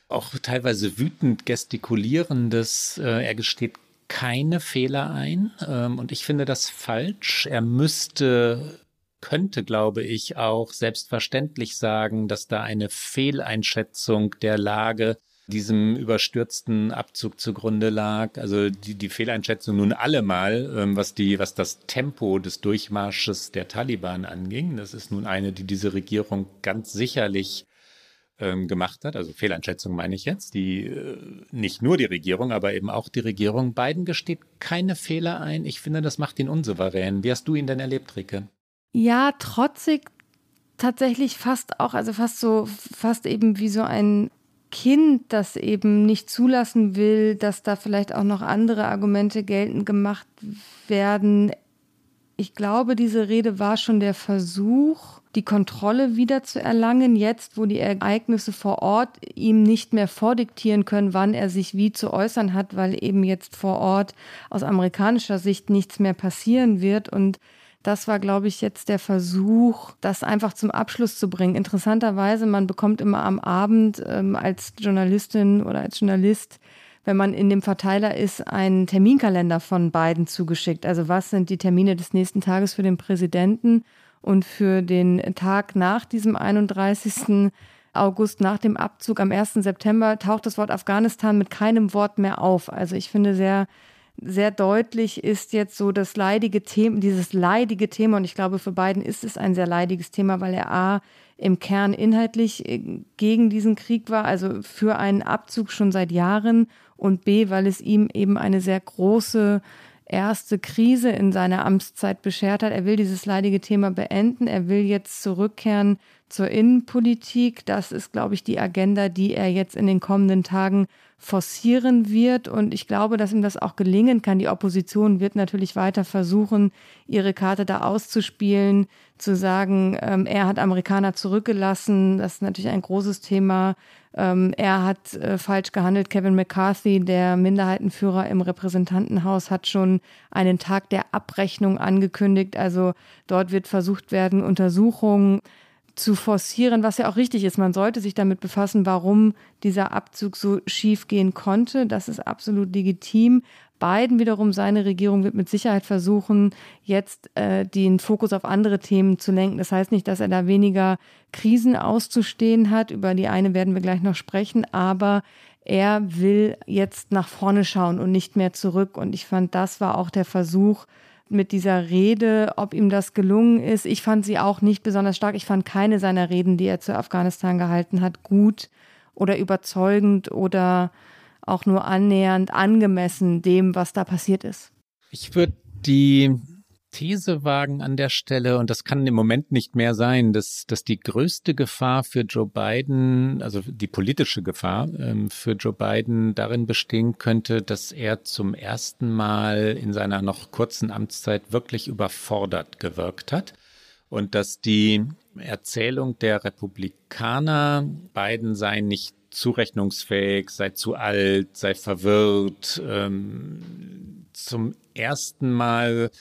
auch teilweise wütend gestikulierendes, äh, er gesteht keine Fehler ein ähm, und ich finde das falsch. Er müsste könnte, glaube ich, auch selbstverständlich sagen, dass da eine Fehleinschätzung der Lage diesem überstürzten Abzug zugrunde lag. Also die, die Fehleinschätzung nun allemal, ähm, was die, was das Tempo des Durchmarsches der Taliban anging. Das ist nun eine, die diese Regierung ganz sicherlich ähm, gemacht hat. Also Fehleinschätzung meine ich jetzt, die äh, nicht nur die Regierung, aber eben auch die Regierung. Biden gesteht keine Fehler ein. Ich finde, das macht ihn unsouverän. Wie hast du ihn denn erlebt, Rike? Ja, trotzig tatsächlich fast auch, also fast so, fast eben wie so ein Kind, das eben nicht zulassen will, dass da vielleicht auch noch andere Argumente geltend gemacht werden. Ich glaube, diese Rede war schon der Versuch, die Kontrolle wieder zu erlangen, jetzt wo die Ereignisse vor Ort ihm nicht mehr vordiktieren können, wann er sich wie zu äußern hat, weil eben jetzt vor Ort aus amerikanischer Sicht nichts mehr passieren wird und das war, glaube ich, jetzt der Versuch, das einfach zum Abschluss zu bringen. Interessanterweise, man bekommt immer am Abend ähm, als Journalistin oder als Journalist wenn man in dem Verteiler ist, einen Terminkalender von beiden zugeschickt. Also was sind die Termine des nächsten Tages für den Präsidenten und für den Tag nach diesem 31. August, nach dem Abzug am 1. September, taucht das Wort Afghanistan mit keinem Wort mehr auf. Also ich finde sehr sehr deutlich ist jetzt so das leidige Thema, dieses leidige Thema, und ich glaube, für Biden ist es ein sehr leidiges Thema, weil er A im Kern inhaltlich äh, gegen diesen Krieg war, also für einen Abzug schon seit Jahren, und B, weil es ihm eben eine sehr große erste Krise in seiner Amtszeit beschert hat. Er will dieses leidige Thema beenden. Er will jetzt zurückkehren zur Innenpolitik. Das ist, glaube ich, die Agenda, die er jetzt in den kommenden Tagen forcieren wird. Und ich glaube, dass ihm das auch gelingen kann. Die Opposition wird natürlich weiter versuchen, ihre Karte da auszuspielen, zu sagen, ähm, er hat Amerikaner zurückgelassen. Das ist natürlich ein großes Thema. Ähm, er hat äh, falsch gehandelt. Kevin McCarthy, der Minderheitenführer im Repräsentantenhaus, hat schon einen Tag der Abrechnung angekündigt. Also dort wird versucht werden, Untersuchungen zu forcieren, was ja auch richtig ist. Man sollte sich damit befassen, warum dieser Abzug so schief gehen konnte. Das ist absolut legitim. Biden wiederum, seine Regierung wird mit Sicherheit versuchen, jetzt äh, den Fokus auf andere Themen zu lenken. Das heißt nicht, dass er da weniger Krisen auszustehen hat. Über die eine werden wir gleich noch sprechen. Aber er will jetzt nach vorne schauen und nicht mehr zurück. Und ich fand, das war auch der Versuch, mit dieser Rede, ob ihm das gelungen ist. Ich fand sie auch nicht besonders stark. Ich fand keine seiner Reden, die er zu Afghanistan gehalten hat, gut oder überzeugend oder auch nur annähernd angemessen dem, was da passiert ist. Ich würde die These wagen an der Stelle, und das kann im Moment nicht mehr sein, dass, dass die größte Gefahr für Joe Biden, also die politische Gefahr ähm, für Joe Biden darin bestehen könnte, dass er zum ersten Mal in seiner noch kurzen Amtszeit wirklich überfordert gewirkt hat. Und dass die Erzählung der Republikaner, Biden sei nicht zurechnungsfähig, sei zu alt, sei verwirrt, ähm, zum ersten Mal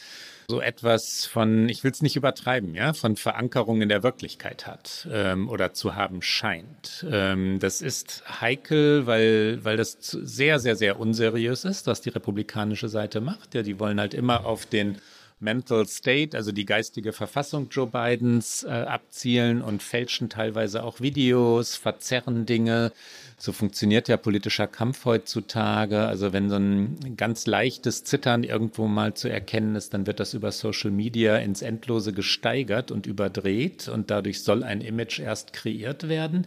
so etwas von, ich will es nicht übertreiben, ja, von Verankerung in der Wirklichkeit hat ähm, oder zu haben scheint. Ähm, das ist heikel, weil, weil das sehr, sehr, sehr unseriös ist, was die republikanische Seite macht. Ja, die wollen halt immer auf den Mental State, also die geistige Verfassung Joe Bidens, äh, abzielen und fälschen teilweise auch Videos, verzerren Dinge. So funktioniert ja politischer Kampf heutzutage. Also wenn so ein ganz leichtes Zittern irgendwo mal zu erkennen ist, dann wird das über Social Media ins Endlose gesteigert und überdreht und dadurch soll ein Image erst kreiert werden.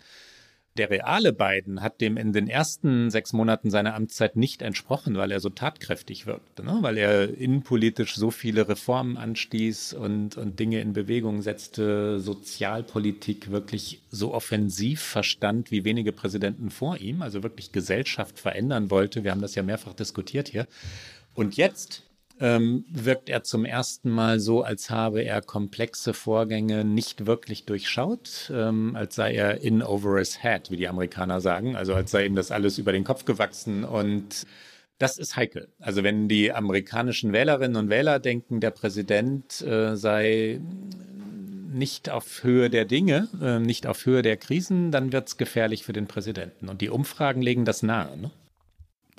Der reale Biden hat dem in den ersten sechs Monaten seiner Amtszeit nicht entsprochen, weil er so tatkräftig wirkte, ne? weil er innenpolitisch so viele Reformen anstieß und, und Dinge in Bewegung setzte, Sozialpolitik wirklich so offensiv verstand wie wenige Präsidenten vor ihm, also wirklich Gesellschaft verändern wollte. Wir haben das ja mehrfach diskutiert hier. Und jetzt ähm, wirkt er zum ersten Mal so, als habe er komplexe Vorgänge nicht wirklich durchschaut, ähm, als sei er in over his head, wie die Amerikaner sagen, also als sei ihm das alles über den Kopf gewachsen und das ist heikel. Also wenn die amerikanischen Wählerinnen und Wähler denken, der Präsident äh, sei nicht auf Höhe der Dinge, äh, nicht auf Höhe der Krisen, dann wird es gefährlich für den Präsidenten. Und die Umfragen legen das nahe. Ne?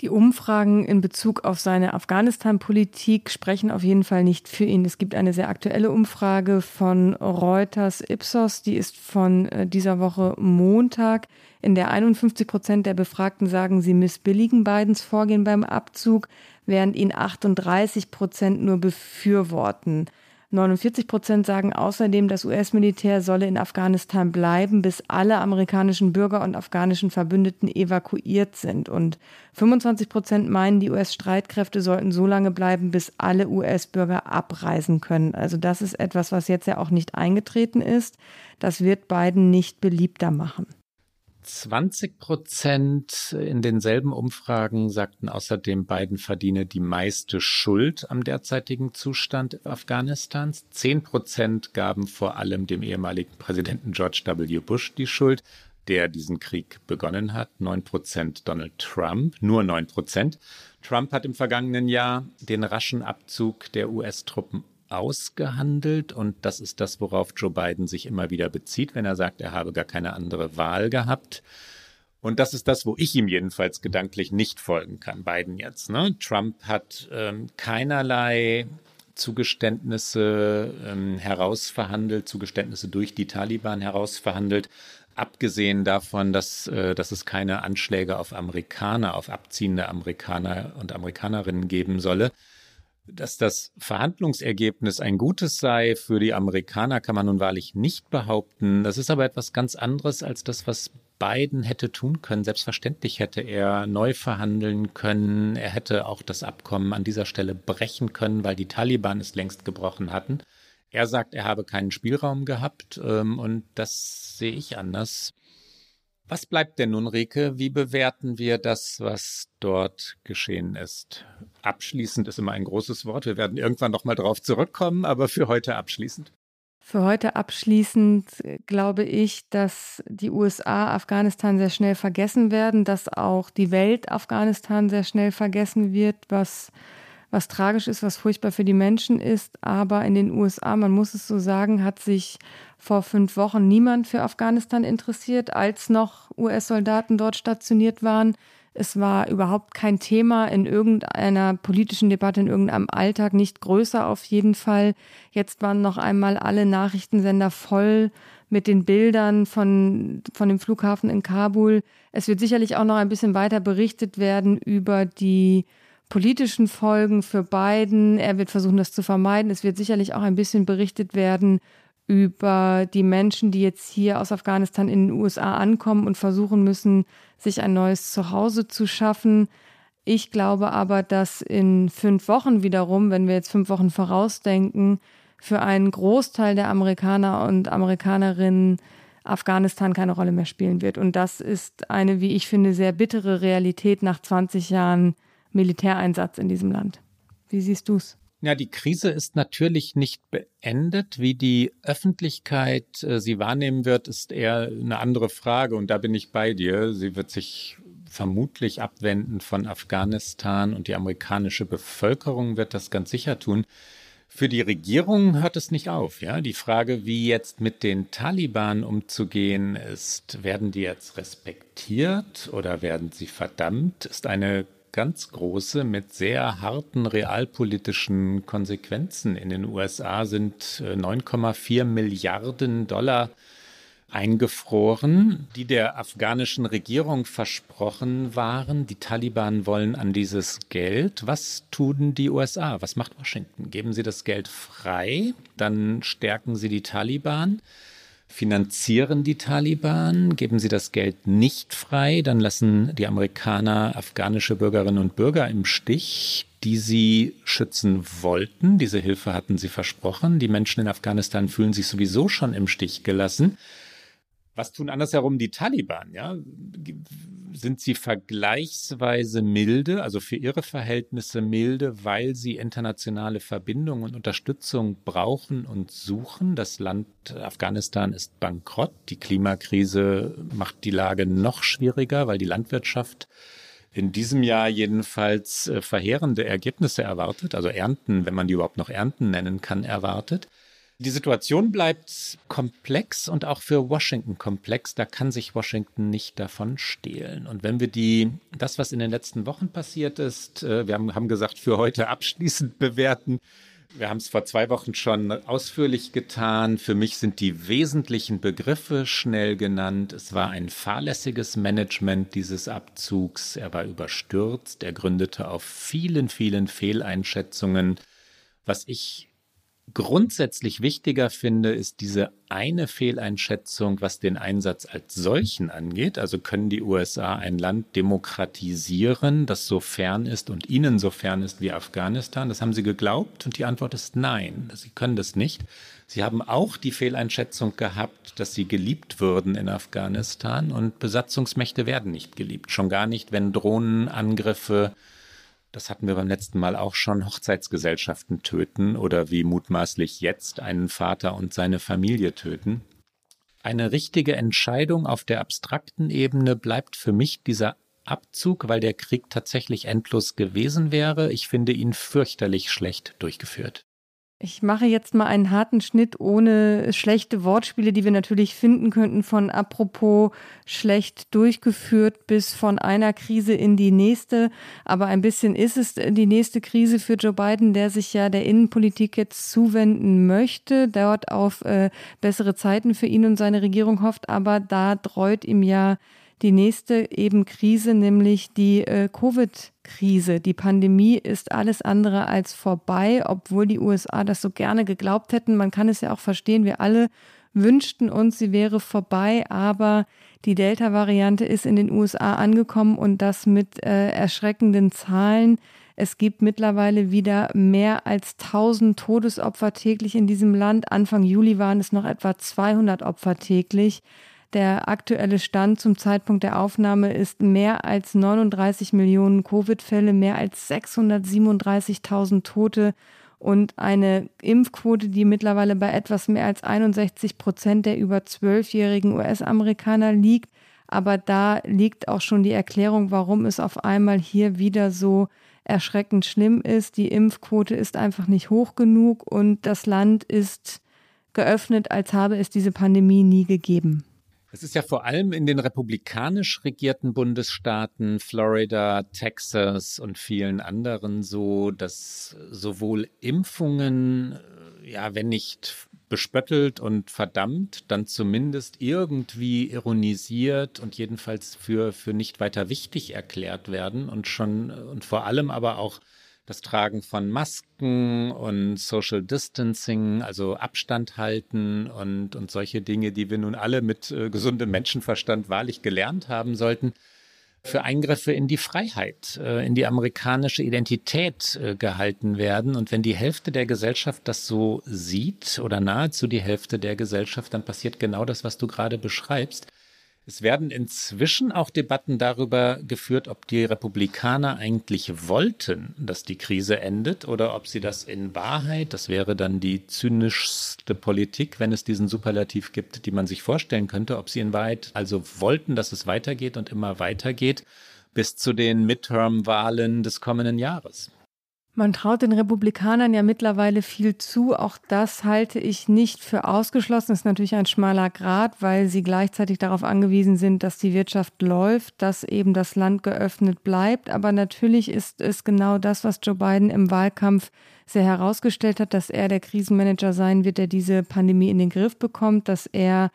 Die Umfragen in Bezug auf seine Afghanistan-Politik sprechen auf jeden Fall nicht für ihn. Es gibt eine sehr aktuelle Umfrage von Reuters Ipsos, die ist von äh, dieser Woche Montag, in der 51 Prozent der Befragten sagen, sie missbilligen Bidens Vorgehen beim Abzug, während ihn 38 Prozent nur befürworten. 49 Prozent sagen außerdem, das US-Militär solle in Afghanistan bleiben, bis alle amerikanischen Bürger und afghanischen Verbündeten evakuiert sind. Und 25 Prozent meinen, die US-Streitkräfte sollten so lange bleiben, bis alle US-Bürger abreisen können. Also das ist etwas, was jetzt ja auch nicht eingetreten ist. Das wird Biden nicht beliebter machen. 20 Prozent in denselben Umfragen sagten außerdem, Biden verdiene die meiste Schuld am derzeitigen Zustand Afghanistans. 10 Prozent gaben vor allem dem ehemaligen Präsidenten George W. Bush die Schuld, der diesen Krieg begonnen hat. 9 Prozent Donald Trump, nur 9 Prozent. Trump hat im vergangenen Jahr den raschen Abzug der US-Truppen ausgehandelt und das ist das, worauf Joe Biden sich immer wieder bezieht, wenn er sagt, er habe gar keine andere Wahl gehabt. Und das ist das, wo ich ihm jedenfalls gedanklich nicht folgen kann, Biden jetzt. Ne? Trump hat ähm, keinerlei Zugeständnisse ähm, herausverhandelt, Zugeständnisse durch die Taliban herausverhandelt, abgesehen davon, dass, äh, dass es keine Anschläge auf Amerikaner, auf abziehende Amerikaner und Amerikanerinnen geben solle. Dass das Verhandlungsergebnis ein gutes sei für die Amerikaner, kann man nun wahrlich nicht behaupten. Das ist aber etwas ganz anderes als das, was Biden hätte tun können. Selbstverständlich hätte er neu verhandeln können. Er hätte auch das Abkommen an dieser Stelle brechen können, weil die Taliban es längst gebrochen hatten. Er sagt, er habe keinen Spielraum gehabt ähm, und das sehe ich anders. Was bleibt denn nun, Rike? Wie bewerten wir das, was dort geschehen ist? Abschließend ist immer ein großes Wort. Wir werden irgendwann noch mal drauf zurückkommen, aber für heute abschließend. Für heute abschließend glaube ich, dass die USA Afghanistan sehr schnell vergessen werden, dass auch die Welt Afghanistan sehr schnell vergessen wird, was was tragisch ist, was furchtbar für die Menschen ist. Aber in den USA, man muss es so sagen, hat sich vor fünf Wochen niemand für Afghanistan interessiert, als noch US-Soldaten dort stationiert waren. Es war überhaupt kein Thema in irgendeiner politischen Debatte, in irgendeinem Alltag, nicht größer auf jeden Fall. Jetzt waren noch einmal alle Nachrichtensender voll mit den Bildern von, von dem Flughafen in Kabul. Es wird sicherlich auch noch ein bisschen weiter berichtet werden über die politischen Folgen für Biden. Er wird versuchen, das zu vermeiden. Es wird sicherlich auch ein bisschen berichtet werden über die Menschen, die jetzt hier aus Afghanistan in den USA ankommen und versuchen müssen, sich ein neues Zuhause zu schaffen. Ich glaube aber, dass in fünf Wochen wiederum, wenn wir jetzt fünf Wochen vorausdenken, für einen Großteil der Amerikaner und Amerikanerinnen Afghanistan keine Rolle mehr spielen wird. Und das ist eine, wie ich finde, sehr bittere Realität nach 20 Jahren Militäreinsatz in diesem Land. Wie siehst du es? Ja, die Krise ist natürlich nicht beendet. Wie die Öffentlichkeit äh, sie wahrnehmen wird, ist eher eine andere Frage. Und da bin ich bei dir. Sie wird sich vermutlich abwenden von Afghanistan und die amerikanische Bevölkerung wird das ganz sicher tun. Für die Regierung hört es nicht auf. Ja, die Frage, wie jetzt mit den Taliban umzugehen ist, werden die jetzt respektiert oder werden sie verdammt, ist eine ganz große mit sehr harten realpolitischen Konsequenzen. In den USA sind 9,4 äh, Milliarden Dollar eingefroren, die der afghanischen Regierung versprochen waren. Die Taliban wollen an dieses Geld. Was tun die USA? Was macht Washington? Geben sie das Geld frei, dann stärken sie die Taliban. Finanzieren die Taliban, geben sie das Geld nicht frei, dann lassen die Amerikaner afghanische Bürgerinnen und Bürger im Stich, die sie schützen wollten. Diese Hilfe hatten sie versprochen. Die Menschen in Afghanistan fühlen sich sowieso schon im Stich gelassen. Was tun andersherum die Taliban? Ja? Sind sie vergleichsweise milde, also für ihre Verhältnisse milde, weil sie internationale Verbindungen und Unterstützung brauchen und suchen? Das Land Afghanistan ist bankrott. Die Klimakrise macht die Lage noch schwieriger, weil die Landwirtschaft in diesem Jahr jedenfalls äh, verheerende Ergebnisse erwartet, also Ernten, wenn man die überhaupt noch Ernten nennen kann, erwartet. Die Situation bleibt komplex und auch für Washington komplex. Da kann sich Washington nicht davon stehlen. Und wenn wir die, das, was in den letzten Wochen passiert ist, äh, wir haben, haben gesagt, für heute abschließend bewerten. Wir haben es vor zwei Wochen schon ausführlich getan. Für mich sind die wesentlichen Begriffe schnell genannt. Es war ein fahrlässiges Management dieses Abzugs. Er war überstürzt. Er gründete auf vielen, vielen Fehleinschätzungen. Was ich grundsätzlich wichtiger finde, ist diese eine Fehleinschätzung, was den Einsatz als solchen angeht. Also können die USA ein Land demokratisieren, das so fern ist und ihnen so fern ist wie Afghanistan? Das haben sie geglaubt und die Antwort ist nein. Sie können das nicht. Sie haben auch die Fehleinschätzung gehabt, dass sie geliebt würden in Afghanistan und Besatzungsmächte werden nicht geliebt. Schon gar nicht, wenn Drohnenangriffe das hatten wir beim letzten Mal auch schon, Hochzeitsgesellschaften töten oder wie mutmaßlich jetzt einen Vater und seine Familie töten. Eine richtige Entscheidung auf der abstrakten Ebene bleibt für mich dieser Abzug, weil der Krieg tatsächlich endlos gewesen wäre. Ich finde ihn fürchterlich schlecht durchgeführt. Ich mache jetzt mal einen harten Schnitt ohne schlechte Wortspiele, die wir natürlich finden könnten, von apropos schlecht durchgeführt bis von einer Krise in die nächste. Aber ein bisschen ist es die nächste Krise für Joe Biden, der sich ja der Innenpolitik jetzt zuwenden möchte, dort auf äh, bessere Zeiten für ihn und seine Regierung hofft. Aber da dreut ihm ja die nächste eben Krise, nämlich die äh, Covid-Krise. Die Pandemie ist alles andere als vorbei, obwohl die USA das so gerne geglaubt hätten. Man kann es ja auch verstehen, wir alle wünschten uns, sie wäre vorbei, aber die Delta-Variante ist in den USA angekommen und das mit äh, erschreckenden Zahlen. Es gibt mittlerweile wieder mehr als 1000 Todesopfer täglich in diesem Land. Anfang Juli waren es noch etwa 200 Opfer täglich. Der aktuelle Stand zum Zeitpunkt der Aufnahme ist mehr als 39 Millionen Covid-Fälle, mehr als 637.000 Tote und eine Impfquote, die mittlerweile bei etwas mehr als 61 Prozent der über zwölfjährigen US-Amerikaner liegt. Aber da liegt auch schon die Erklärung, warum es auf einmal hier wieder so erschreckend schlimm ist. Die Impfquote ist einfach nicht hoch genug und das Land ist geöffnet, als habe es diese Pandemie nie gegeben. Es ist ja vor allem in den republikanisch regierten Bundesstaaten, Florida, Texas und vielen anderen so, dass sowohl Impfungen, äh, ja, wenn nicht bespöttelt und verdammt, dann zumindest irgendwie ironisiert und jedenfalls für, für nicht weiter wichtig erklärt werden und schon und vor allem aber auch das Tragen von Masken und Social Distancing, also Abstand halten und, und solche Dinge, die wir nun alle mit äh, gesundem Menschenverstand wahrlich gelernt haben sollten, für Eingriffe in die Freiheit, äh, in die amerikanische Identität äh, gehalten werden. Und wenn die Hälfte der Gesellschaft das so sieht oder nahezu die Hälfte der Gesellschaft, dann passiert genau das, was du gerade beschreibst. Es werden inzwischen auch Debatten darüber geführt, ob die Republikaner eigentlich wollten, dass die Krise endet oder ob sie das in Wahrheit, das wäre dann die zynischste Politik, wenn es diesen Superlativ gibt, die man sich vorstellen könnte, ob sie in Wahrheit also wollten, dass es weitergeht und immer weitergeht bis zu den Midterm-Wahlen des kommenden Jahres. Man traut den Republikanern ja mittlerweile viel zu. Auch das halte ich nicht für ausgeschlossen. Das ist natürlich ein schmaler Grad, weil sie gleichzeitig darauf angewiesen sind, dass die Wirtschaft läuft, dass eben das Land geöffnet bleibt. Aber natürlich ist es genau das, was Joe Biden im Wahlkampf sehr herausgestellt hat, dass er der Krisenmanager sein wird, der diese Pandemie in den Griff bekommt, dass er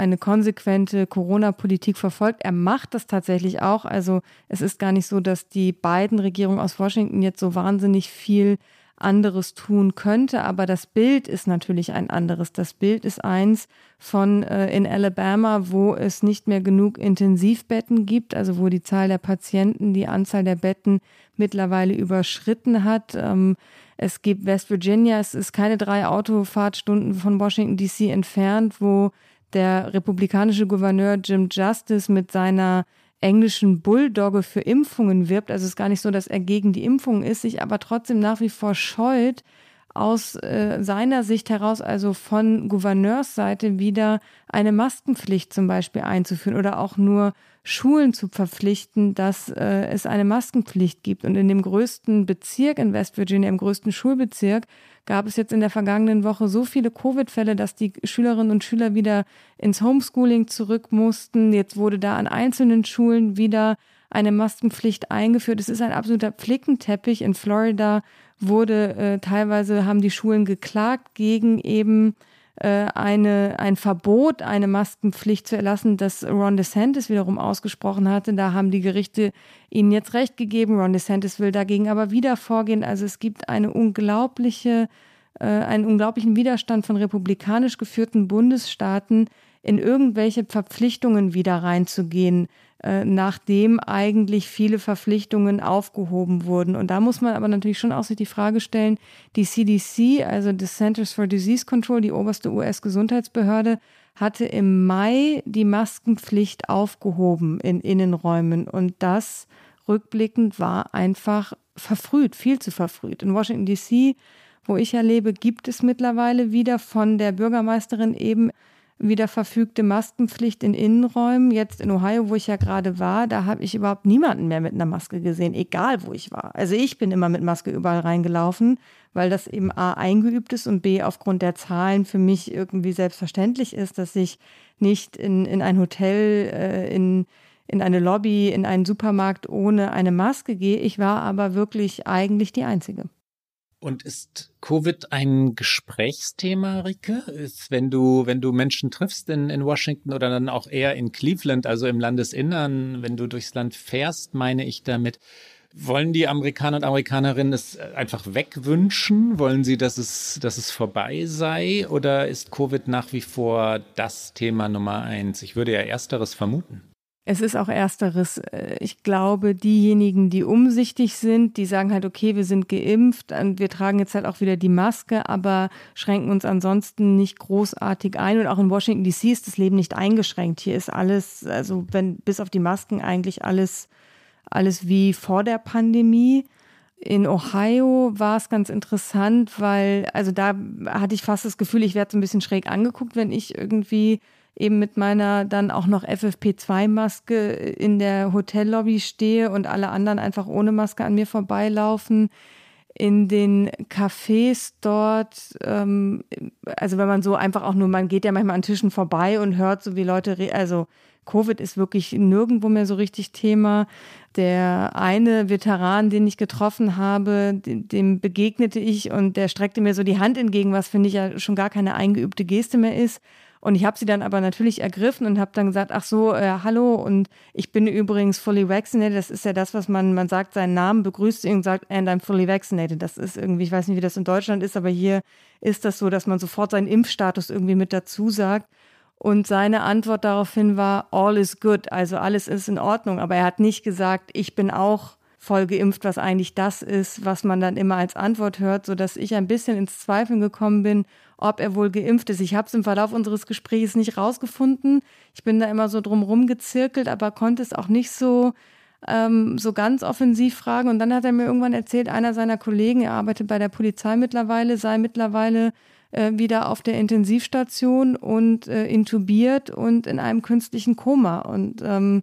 eine konsequente Corona-Politik verfolgt. Er macht das tatsächlich auch. Also es ist gar nicht so, dass die beiden Regierungen aus Washington jetzt so wahnsinnig viel anderes tun könnte, aber das Bild ist natürlich ein anderes. Das Bild ist eins von äh, in Alabama, wo es nicht mehr genug Intensivbetten gibt, also wo die Zahl der Patienten, die Anzahl der Betten mittlerweile überschritten hat. Ähm, es gibt West Virginia, es ist keine drei Autofahrtstunden von Washington DC entfernt, wo der republikanische Gouverneur Jim Justice mit seiner englischen Bulldogge für Impfungen wirbt. Also es ist gar nicht so, dass er gegen die Impfung ist, sich aber trotzdem nach wie vor scheut, aus äh, seiner Sicht heraus, also von Gouverneursseite, wieder eine Maskenpflicht zum Beispiel einzuführen oder auch nur Schulen zu verpflichten, dass äh, es eine Maskenpflicht gibt. Und in dem größten Bezirk in West Virginia, im größten Schulbezirk, gab es jetzt in der vergangenen Woche so viele Covid-Fälle, dass die Schülerinnen und Schüler wieder ins Homeschooling zurück mussten. Jetzt wurde da an einzelnen Schulen wieder eine Maskenpflicht eingeführt. Es ist ein absoluter Flickenteppich. In Florida wurde äh, teilweise haben die Schulen geklagt gegen eben eine, ein Verbot, eine Maskenpflicht zu erlassen, das Ron DeSantis wiederum ausgesprochen hatte. Da haben die Gerichte ihnen jetzt recht gegeben. Ron DeSantis will dagegen aber wieder vorgehen. Also es gibt eine unglaubliche, äh, einen unglaublichen Widerstand von republikanisch geführten Bundesstaaten, in irgendwelche Verpflichtungen wieder reinzugehen, äh, nachdem eigentlich viele Verpflichtungen aufgehoben wurden. Und da muss man aber natürlich schon auch sich die Frage stellen, die CDC, also die Centers for Disease Control, die oberste US-Gesundheitsbehörde, hatte im Mai die Maskenpflicht aufgehoben in Innenräumen. Und das rückblickend war einfach verfrüht, viel zu verfrüht. In Washington, DC, wo ich ja lebe, gibt es mittlerweile wieder von der Bürgermeisterin eben wieder verfügte Maskenpflicht in Innenräumen. Jetzt in Ohio, wo ich ja gerade war, da habe ich überhaupt niemanden mehr mit einer Maske gesehen, egal wo ich war. Also ich bin immer mit Maske überall reingelaufen, weil das eben A eingeübt ist und B aufgrund der Zahlen für mich irgendwie selbstverständlich ist, dass ich nicht in, in ein Hotel, äh, in, in eine Lobby, in einen Supermarkt ohne eine Maske gehe. Ich war aber wirklich eigentlich die Einzige. Und ist Covid ein Gesprächsthema, Rike? Ist, wenn du, wenn du Menschen triffst in, in Washington oder dann auch eher in Cleveland, also im Landesinnern, wenn du durchs Land fährst, meine ich damit, wollen die Amerikaner und Amerikanerinnen es einfach wegwünschen? Wollen sie, dass es, dass es vorbei sei? Oder ist Covid nach wie vor das Thema Nummer eins? Ich würde ja ersteres vermuten. Es ist auch ersteres. Äh, ich glaube, diejenigen, die umsichtig sind, die sagen halt, okay, wir sind geimpft und wir tragen jetzt halt auch wieder die Maske, aber schränken uns ansonsten nicht großartig ein. Und auch in Washington DC ist das Leben nicht eingeschränkt. Hier ist alles, also wenn bis auf die Masken eigentlich alles, alles wie vor der Pandemie. In Ohio war es ganz interessant, weil, also da hatte ich fast das Gefühl, ich werde so ein bisschen schräg angeguckt, wenn ich irgendwie eben mit meiner dann auch noch FFP2-Maske in der Hotellobby stehe und alle anderen einfach ohne Maske an mir vorbeilaufen. In den Cafés dort, ähm, also wenn man so einfach auch nur, man geht ja manchmal an Tischen vorbei und hört so, wie Leute, also Covid ist wirklich nirgendwo mehr so richtig Thema. Der eine Veteran, den ich getroffen habe, dem begegnete ich und der streckte mir so die Hand entgegen, was finde ich ja schon gar keine eingeübte Geste mehr ist. Und ich habe sie dann aber natürlich ergriffen und habe dann gesagt, ach so, äh, hallo und ich bin übrigens fully vaccinated. Das ist ja das, was man, man sagt seinen Namen, begrüßt ihn und sagt, and I'm fully vaccinated. Das ist irgendwie, ich weiß nicht, wie das in Deutschland ist, aber hier ist das so, dass man sofort seinen Impfstatus irgendwie mit dazu sagt. Und seine Antwort daraufhin war, all is good, also alles ist in Ordnung. Aber er hat nicht gesagt, ich bin auch voll geimpft, was eigentlich das ist, was man dann immer als Antwort hört, sodass ich ein bisschen ins Zweifeln gekommen bin, ob er wohl geimpft ist. Ich habe es im Verlauf unseres Gesprächs nicht rausgefunden. Ich bin da immer so drumrum gezirkelt, aber konnte es auch nicht so ähm, so ganz offensiv fragen. Und dann hat er mir irgendwann erzählt, einer seiner Kollegen, er arbeitet bei der Polizei mittlerweile, sei mittlerweile äh, wieder auf der Intensivstation und äh, intubiert und in einem künstlichen Koma. Und ähm,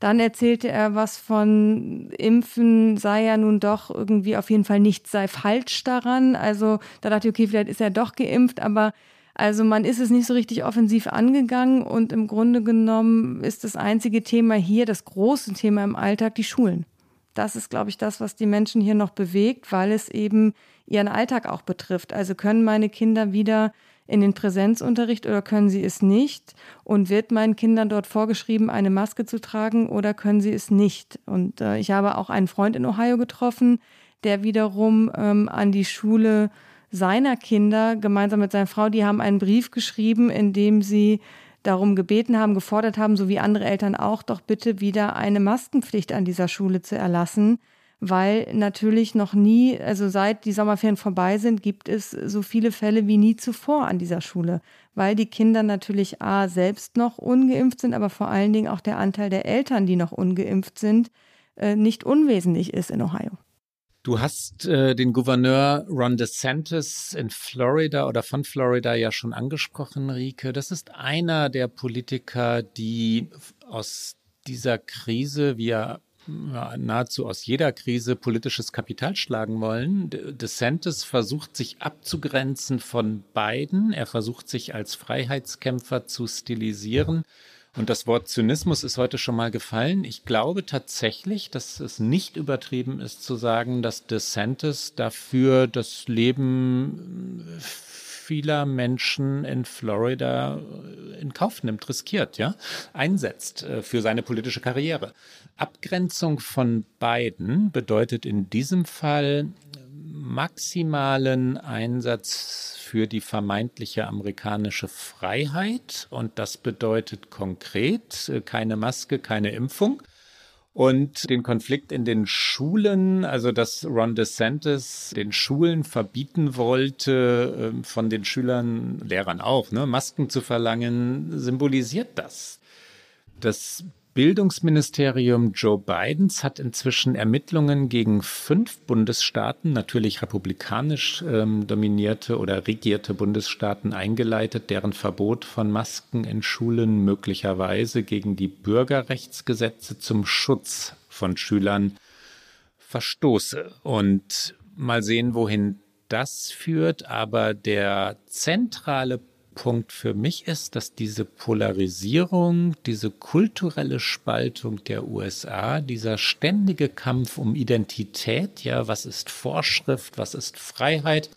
Dann erzählte er was von Impfen sei ja nun doch irgendwie auf jeden Fall nichts sei falsch daran. Also da dachte ich, okay, vielleicht ist er doch geimpft, aber also man ist es nicht so richtig offensiv angegangen und im Grunde genommen ist das einzige Thema hier, das große Thema im Alltag, die Schulen. Das ist, glaube ich, das, was die Menschen hier noch bewegt, weil es eben ihren Alltag auch betrifft. Also können meine Kinder wieder in den Präsenzunterricht oder können sie es nicht? Und wird meinen Kindern dort vorgeschrieben, eine Maske zu tragen oder können sie es nicht? Und äh, ich habe auch einen Freund in Ohio getroffen, der wiederum ähm, an die Schule seiner Kinder gemeinsam mit seiner Frau, die haben einen Brief geschrieben, in dem sie darum gebeten haben, gefordert haben, so wie andere Eltern auch, doch bitte wieder eine Maskenpflicht an dieser Schule zu erlassen, weil natürlich noch nie, also seit die Sommerferien vorbei sind, gibt es so viele Fälle wie nie zuvor an dieser Schule, weil die Kinder natürlich A selbst noch ungeimpft sind, aber vor allen Dingen auch der Anteil der Eltern, die noch ungeimpft sind, äh, nicht unwesentlich ist in Ohio. Du hast äh, den Gouverneur Ron DeSantis in Florida oder von Florida ja schon angesprochen, Rike. Das ist einer der Politiker, die aus dieser Krise, wie er nahezu aus jeder Krise politisches Kapital schlagen wollen. DeSantis versucht sich abzugrenzen von beiden. Er versucht sich als Freiheitskämpfer zu stilisieren. Und das Wort Zynismus ist heute schon mal gefallen. Ich glaube tatsächlich, dass es nicht übertrieben ist zu sagen, dass DeSantis dafür das Leben vieler Menschen in Florida in Kauf nimmt, riskiert, ja, einsetzt äh, für seine politische Karriere. Abgrenzung von beiden bedeutet in diesem Fall maximalen Einsatz für die vermeintliche amerikanische Freiheit. Und das bedeutet konkret äh, keine Maske, keine Impfung. Und den Konflikt in den Schulen, also dass Ron DeSantis den Schulen verbieten wollte, ähm, von den Schülern, Lehrern auch, ne, Masken zu verlangen, symbolisiert das. Das Bildungsministerium Joe Bidens hat inzwischen Ermittlungen gegen fünf Bundesstaaten, natürlich republikanisch ähm, dominierte oder regierte Bundesstaaten eingeleitet, deren Verbot von Masken in Schulen möglicherweise gegen die Bürgerrechtsgesetze zum Schutz von Schülern verstoße. Und mal sehen, wohin das führt. Aber der zentrale Punkt für mich ist, dass diese Polarisierung, diese kulturelle Spaltung der USA, dieser ständige Kampf um Identität, ja, was ist Vorschrift, was ist Freiheit,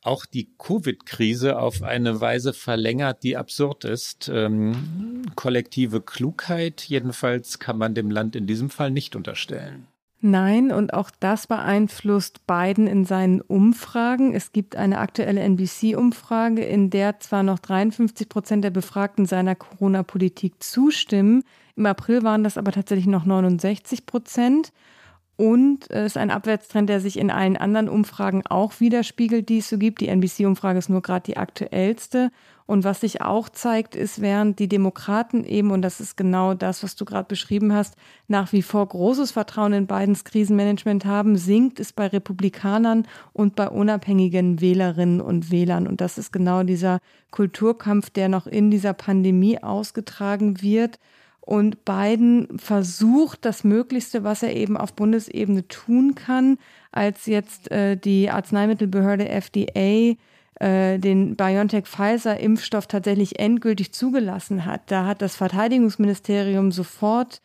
auch die Covid-Krise auf eine Weise verlängert, die absurd ist. Ähm, kollektive Klugheit jedenfalls kann man dem Land in diesem Fall nicht unterstellen. Nein, und auch das beeinflusst Biden in seinen Umfragen. Es gibt eine aktuelle NBC-Umfrage, in der zwar noch 53 Prozent der Befragten seiner Corona-Politik zustimmen. Im April waren das aber tatsächlich noch 69 Prozent. Und es ist ein Abwärtstrend, der sich in allen anderen Umfragen auch widerspiegelt, die es so gibt. Die NBC-Umfrage ist nur gerade die aktuellste. Und was sich auch zeigt, ist, während die Demokraten eben, und das ist genau das, was du gerade beschrieben hast, nach wie vor großes Vertrauen in Bidens Krisenmanagement haben, sinkt es bei Republikanern und bei unabhängigen Wählerinnen und Wählern. Und das ist genau dieser Kulturkampf, der noch in dieser Pandemie ausgetragen wird und Biden versucht das Möglichste, was er eben auf Bundesebene tun kann, als jetzt äh, die Arzneimittelbehörde FDA äh, den BioNTech-Pfizer-Impfstoff tatsächlich endgültig zugelassen hat. Da hat das Verteidigungsministerium sofort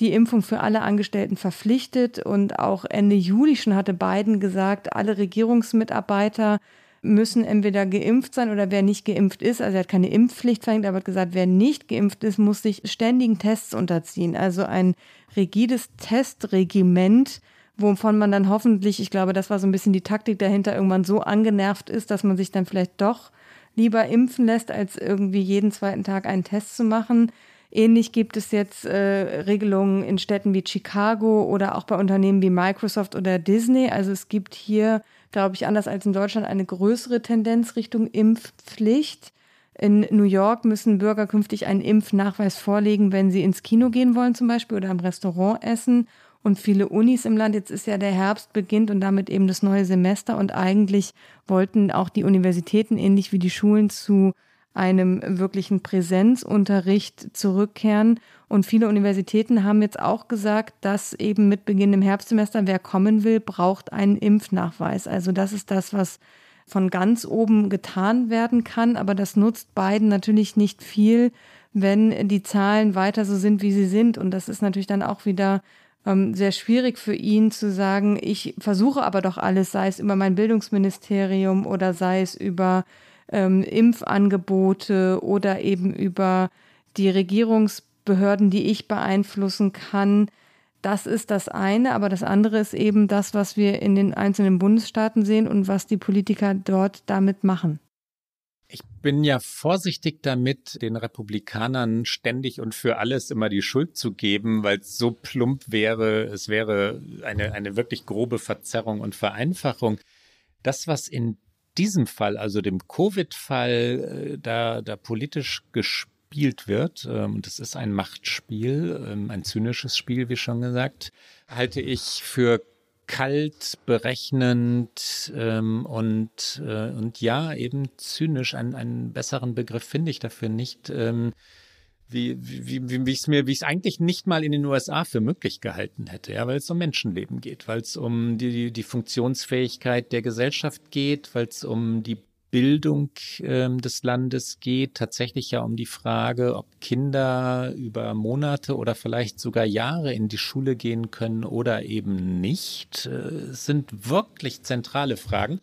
die Impfung für alle Angestellten verpflichtet und auch Ende Juli schon hatte Biden gesagt, alle Regierungsmitarbeiter müssen entweder geimpft sein oder wer nicht geimpft ist, also er hat keine Impfpflicht verhängt, aber hat gesagt, wer nicht geimpft ist, muss sich ständigen Tests unterziehen. Also ein rigides Testregiment, wovon man dann hoffentlich, ich glaube, das war so ein bisschen die Taktik dahinter, irgendwann so angenervt ist, dass man sich dann vielleicht doch lieber impfen lässt, als irgendwie jeden zweiten Tag einen Test zu machen. Ähnlich gibt es jetzt äh, Regelungen in Städten wie Chicago oder auch bei Unternehmen wie Microsoft oder Disney. Also es gibt hier glaube ich, anders als in Deutschland eine größere Tendenz Richtung Impfpflicht. In New York müssen Bürger künftig einen Impfnachweis vorlegen, wenn sie ins Kino gehen wollen zum Beispiel oder im Restaurant essen. Und viele Unis im Land, jetzt ist ja der Herbst beginnt und damit eben das neue Semester. Und eigentlich wollten auch die Universitäten ähnlich wie die Schulen zu einem wirklichen Präsenzunterricht zurückkehren. Und viele Universitäten haben jetzt auch gesagt, dass eben mit Beginn im Herbstsemester, wer kommen will, braucht einen Impfnachweis. Also das ist das, was von ganz oben getan werden kann. Aber das nutzt beiden natürlich nicht viel, wenn die Zahlen weiter so sind, wie sie sind. Und das ist natürlich dann auch wieder ähm, sehr schwierig für ihn zu sagen, ich versuche aber doch alles, sei es über mein Bildungsministerium oder sei es über ähm, Impfangebote oder eben über die Regierungsbehörden, die ich beeinflussen kann. Das ist das eine, aber das andere ist eben das, was wir in den einzelnen Bundesstaaten sehen und was die Politiker dort damit machen. Ich bin ja vorsichtig damit, den Republikanern ständig und für alles immer die Schuld zu geben, weil es so plump wäre. Es wäre eine, eine wirklich grobe Verzerrung und Vereinfachung. Das, was in diesem Fall, also dem Covid-Fall, äh, da, da politisch gespielt wird, ähm, und es ist ein Machtspiel, ähm, ein zynisches Spiel, wie schon gesagt, halte ich für kalt, berechnend ähm, und, äh, und ja, eben zynisch. Einen, einen besseren Begriff finde ich dafür nicht. Wie, wie, wie, wie ich es mir, wie ich es eigentlich nicht mal in den USA für möglich gehalten hätte, ja, weil es um Menschenleben geht, weil es um die, die Funktionsfähigkeit der Gesellschaft geht, weil es um die Bildung ähm, des Landes geht, tatsächlich ja um die Frage, ob Kinder über Monate oder vielleicht sogar Jahre in die Schule gehen können oder eben nicht, äh, sind wirklich zentrale Fragen.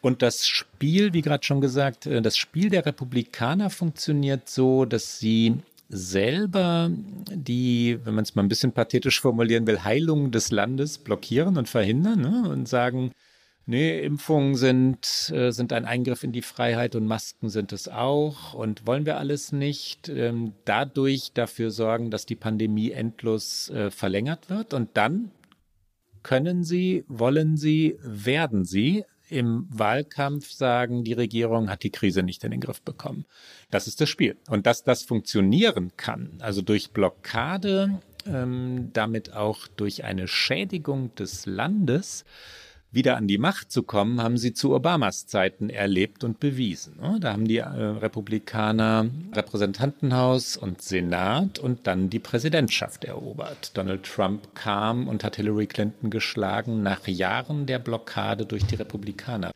Und das Spiel, wie gerade schon gesagt, äh, das Spiel der Republikaner funktioniert so, dass sie selber die, wenn man es mal ein bisschen pathetisch formulieren will, Heilung des Landes blockieren und verhindern ne? und sagen, nee, Impfungen sind, äh, sind ein Eingriff in die Freiheit und Masken sind es auch und wollen wir alles nicht. Ähm, dadurch dafür sorgen, dass die Pandemie endlos äh, verlängert wird und dann können sie, wollen sie, werden sie im Wahlkampf sagen, die Regierung hat die Krise nicht in den Griff bekommen. Das ist das Spiel. Und dass das funktionieren kann, also durch Blockade, ähm, damit auch durch eine Schädigung des Landes, wieder an die Macht zu kommen, haben sie zu Obamas Zeiten erlebt und bewiesen. Ne? Da haben die äh, Republikaner Repräsentantenhaus und Senat und dann die Präsidentschaft erobert. Donald Trump kam und hat Hillary Clinton geschlagen nach Jahren der Blockade durch die Republikaner.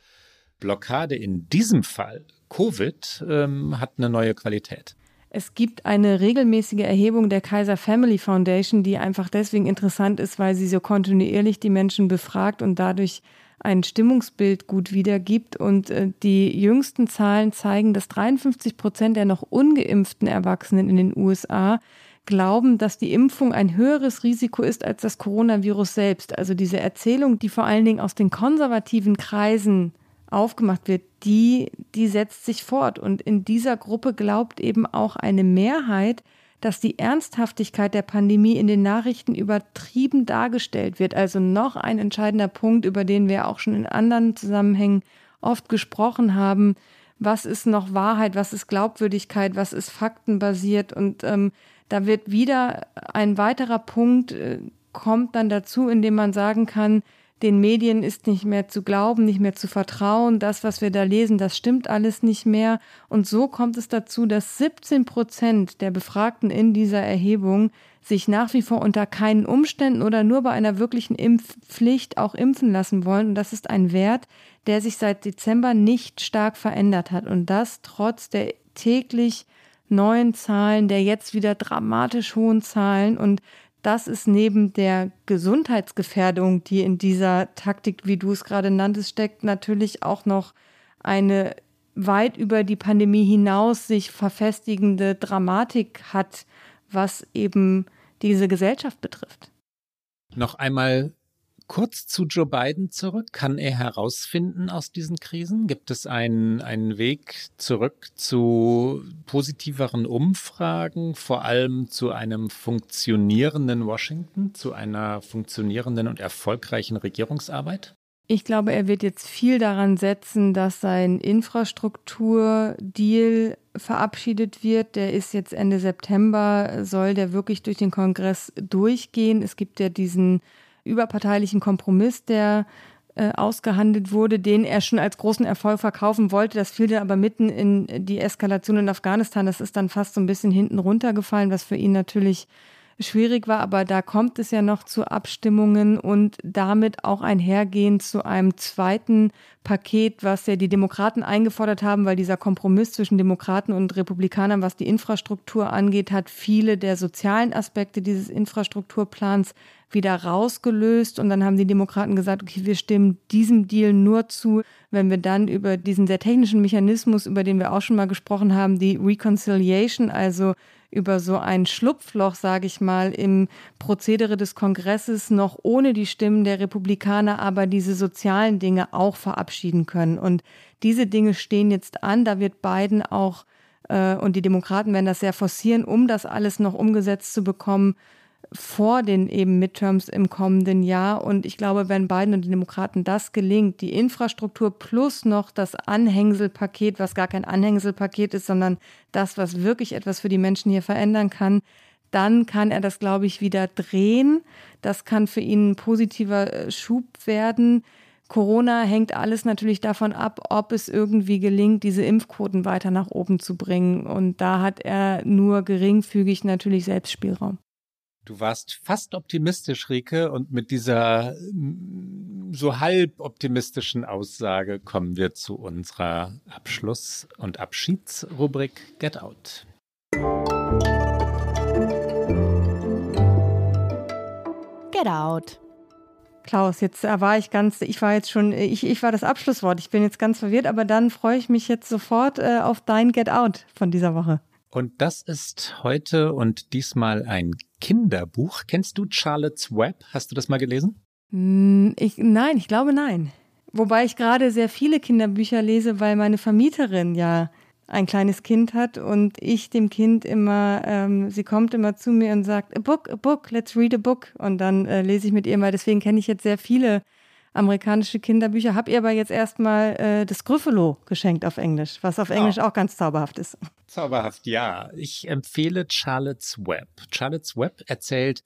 Blockade in diesem Fall, Covid, ähm, hat eine neue Qualität. Es gibt eine regelmäßige Erhebung der Kaiser Family Foundation, die einfach deswegen interessant ist, weil sie so kontinuierlich die Menschen befragt und dadurch ein Stimmungsbild gut wiedergibt. Und äh, die jüngsten Zahlen zeigen, dass 53 Prozent der noch ungeimpften Erwachsenen in den USA glauben, dass die Impfung ein höheres Risiko ist als das Coronavirus selbst. Also diese Erzählung, die vor allen Dingen aus den konservativen Kreisen aufgemacht wird, die, die setzt sich fort. Und in dieser Gruppe glaubt eben auch eine Mehrheit, dass die Ernsthaftigkeit der Pandemie in den Nachrichten übertrieben dargestellt wird. Also noch ein entscheidender Punkt, über den wir auch schon in anderen Zusammenhängen oft gesprochen haben. Was ist noch Wahrheit? Was ist Glaubwürdigkeit? Was ist faktenbasiert? Und ähm, da wird wieder ein weiterer Punkt, äh, kommt dann dazu, indem man sagen kann, den Medien ist nicht mehr zu glauben, nicht mehr zu vertrauen. Das, was wir da lesen, das stimmt alles nicht mehr. Und so kommt es dazu, dass 17 Prozent der Befragten in dieser Erhebung sich nach wie vor unter keinen Umständen oder nur bei einer wirklichen Impfpflicht auch impfen lassen wollen. Und das ist ein Wert, der sich seit Dezember nicht stark verändert hat. Und das trotz der täglich neuen Zahlen, der jetzt wieder dramatisch hohen Zahlen. Und das ist neben der Gesundheitsgefährdung, die in dieser Taktik, wie du es gerade nanntest, steckt, natürlich auch noch eine weit über die Pandemie hinaus sich verfestigende Dramatik hat, was eben diese Gesellschaft betrifft. Noch einmal kurz zu Joe Biden zurück. Kann er herausfinden aus diesen Krisen? Gibt es einen, einen Weg zurück zu positiveren Umfragen, vor allem zu einem funktionierenden Washington, zu einer funktionierenden und erfolgreichen Regierungsarbeit? Ich glaube, er wird jetzt viel daran setzen, dass sein Infrastrukturdeal verabschiedet wird. Der ist jetzt Ende September, soll der wirklich durch den Kongress durchgehen. Es gibt ja diesen überparteilichen Kompromiss, der äh, ausgehandelt wurde, den er schon als großen Erfolg verkaufen wollte. Das fiel dann aber mitten in die Eskalation in Afghanistan. Das ist dann fast so ein bisschen hinten runtergefallen, was für ihn natürlich schwierig war, aber da kommt es ja noch zu Abstimmungen und damit auch einhergehend zu einem zweiten Paket, was ja die Demokraten eingefordert haben, weil dieser Kompromiss zwischen Demokraten und Republikanern, was die Infrastruktur angeht, hat viele der sozialen Aspekte dieses Infrastrukturplans wieder rausgelöst. Und dann haben die Demokraten gesagt, okay, wir stimmen diesem Deal nur zu, wenn wir dann über diesen sehr technischen Mechanismus, über den wir auch schon mal gesprochen haben, die Reconciliation, also über so ein Schlupfloch, sage ich mal, im Prozedere des Kongresses noch ohne die Stimmen der Republikaner aber diese sozialen Dinge auch verabschieden können. Und diese Dinge stehen jetzt an. Da wird Biden auch äh, und die Demokraten werden das sehr forcieren, um das alles noch umgesetzt zu bekommen vor den eben Midterms im kommenden Jahr. Und ich glaube, wenn Biden und die Demokraten das gelingt, die Infrastruktur plus noch das Anhängselpaket, was gar kein Anhängselpaket ist, sondern das, was wirklich etwas für die Menschen hier verändern kann, dann kann er das, glaube ich, wieder drehen. Das kann für ihn ein positiver äh, Schub werden. Corona hängt alles natürlich davon ab, ob es irgendwie gelingt, diese Impfquoten weiter nach oben zu bringen. Und da hat er nur geringfügig natürlich Selbstspielraum. Du warst fast optimistisch, Rike, und mit dieser mm, so halb optimistischen Aussage kommen wir zu unserer Abschluss- und Abschiedsrubrik Get Out. Get Out. Klaus, jetzt war ich ganz, ich war jetzt schon, ich, ich war das Abschlusswort. Ich bin jetzt ganz verwirrt, aber dann freue ich mich jetzt sofort äh, auf dein Get Out von dieser Woche. Und das ist heute und diesmal ein Kinderbuch. Kennst du Charlotte's Web? Hast du das mal gelesen? Hm, ich, nein, ich glaube nein. Wobei ich gerade sehr viele Kinderbücher lese, weil meine Vermieterin ja ein kleines Kind hat und ich dem Kind immer, ähm, sie kommt immer zu mir und sagt, a book, a book, let's read a book. Und dann äh, lese ich mit ihr mal. Deswegen kenne ich jetzt sehr viele amerikanische Kinderbücher. Hab ihr aber jetzt erstmal äh, das Gryffalo geschenkt auf Englisch, was auf Englisch oh. auch ganz zauberhaft ist. Zauberhaft, ja. Ich empfehle Charlotte's Web. Charlotte's Web erzählt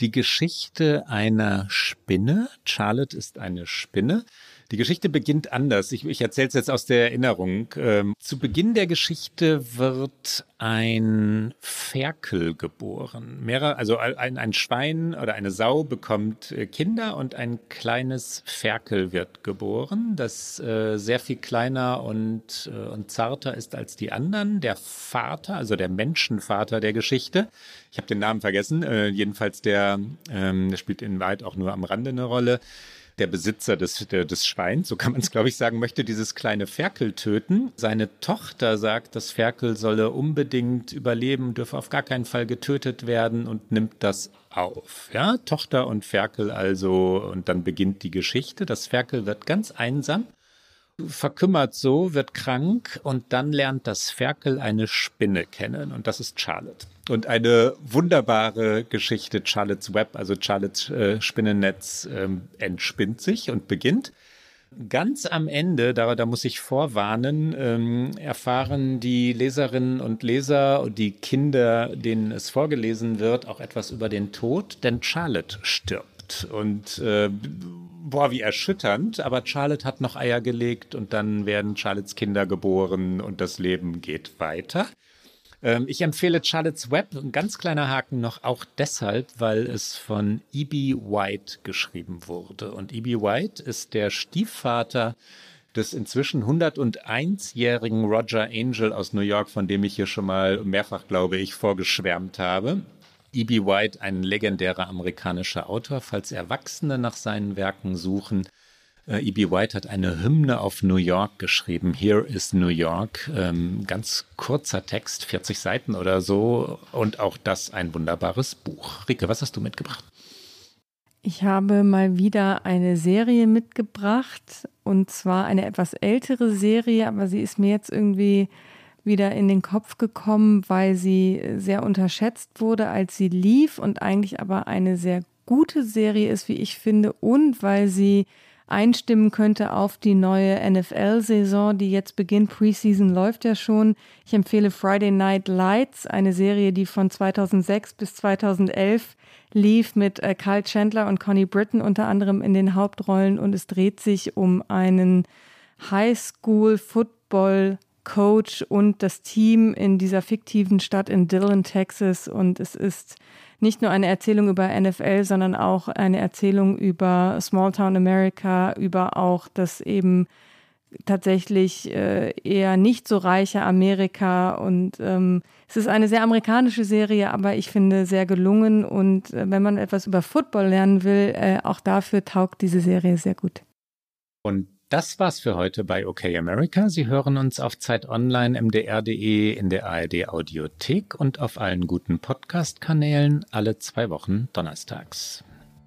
die Geschichte einer Spinne. Charlotte ist eine Spinne die Geschichte beginnt anders. Ich, ich erzähle es jetzt aus der Erinnerung. Ähm, zu Beginn der Geschichte wird ein Ferkel geboren. Mehrere, also ein, ein Schwein oder eine Sau bekommt äh, Kinder und ein kleines Ferkel wird geboren, das äh, sehr viel kleiner und, äh, und zarter ist als die anderen. Der Vater, also der Menschenvater der Geschichte, ich habe den Namen vergessen, äh, jedenfalls der, ähm, der spielt in Wahrheit auch nur am Rande eine Rolle der Besitzer des, des Schweins, so kann man es glaube ich sagen, möchte dieses kleine Ferkel töten. Seine Tochter sagt, das Ferkel solle unbedingt überleben, dürfe auf gar keinen Fall getötet werden und nimmt das auf. Ja, Tochter und Ferkel also, und dann beginnt die Geschichte. Das Ferkel wird ganz einsam verkümmert so, wird krank und dann lernt das Ferkel eine Spinne kennen und das ist Charlotte. Und eine wunderbare Geschichte, Charlotte's Web, also Charlotte's äh, Spinnennetz, ähm, entspinnt sich und beginnt. Ganz am Ende, da, da muss ich vorwarnen, ähm, erfahren die Leserinnen und Leser und die Kinder, denen es vorgelesen wird, auch etwas über den Tod, denn Charlotte stirbt. Und äh, boah, wie erschütternd, aber Charlotte hat noch Eier gelegt und dann werden Charlottes Kinder geboren und das Leben geht weiter. Ähm, ich empfehle Charlotte's Web, ein ganz kleiner Haken noch, auch deshalb, weil es von E.B. White geschrieben wurde. Und E.B. White ist der Stiefvater des inzwischen 101-jährigen Roger Angel aus New York, von dem ich hier schon mal mehrfach, glaube ich, vorgeschwärmt habe. E.B. White, ein legendärer amerikanischer Autor, falls Erwachsene nach seinen Werken suchen. Äh, E.B. White hat eine Hymne auf New York geschrieben. Here is New York. Ähm, ganz kurzer Text, 40 Seiten oder so. Und auch das ein wunderbares Buch. Rike, was hast du mitgebracht? Ich habe mal wieder eine Serie mitgebracht. Und zwar eine etwas ältere Serie, aber sie ist mir jetzt irgendwie wieder in den Kopf gekommen, weil sie sehr unterschätzt wurde, als sie lief und eigentlich aber eine sehr gute Serie ist, wie ich finde, und weil sie einstimmen könnte auf die neue NFL-Saison, die jetzt beginnt. Preseason läuft ja schon. Ich empfehle Friday Night Lights, eine Serie, die von 2006 bis 2011 lief mit äh, Kyle Chandler und Connie Britton unter anderem in den Hauptrollen und es dreht sich um einen Highschool-Football- Coach und das Team in dieser fiktiven Stadt in Dillon, Texas. Und es ist nicht nur eine Erzählung über NFL, sondern auch eine Erzählung über Smalltown America, über auch das eben tatsächlich äh, eher nicht so reiche Amerika. Und ähm, es ist eine sehr amerikanische Serie, aber ich finde sehr gelungen. Und äh, wenn man etwas über Football lernen will, äh, auch dafür taugt diese Serie sehr gut. Und das war's für heute bei OK America. Sie hören uns auf Zeit Online, mdr.de, in der ARD Audiothek und auf allen guten Podcast-Kanälen alle zwei Wochen donnerstags.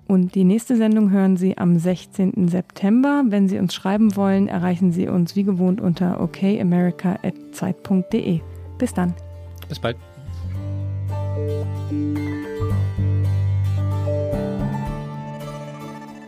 Und die nächste Sendung hören Sie am 16. September. Wenn Sie uns schreiben wollen, erreichen Sie uns wie gewohnt unter okamerica.zeit.de. Bis dann. Bis bald.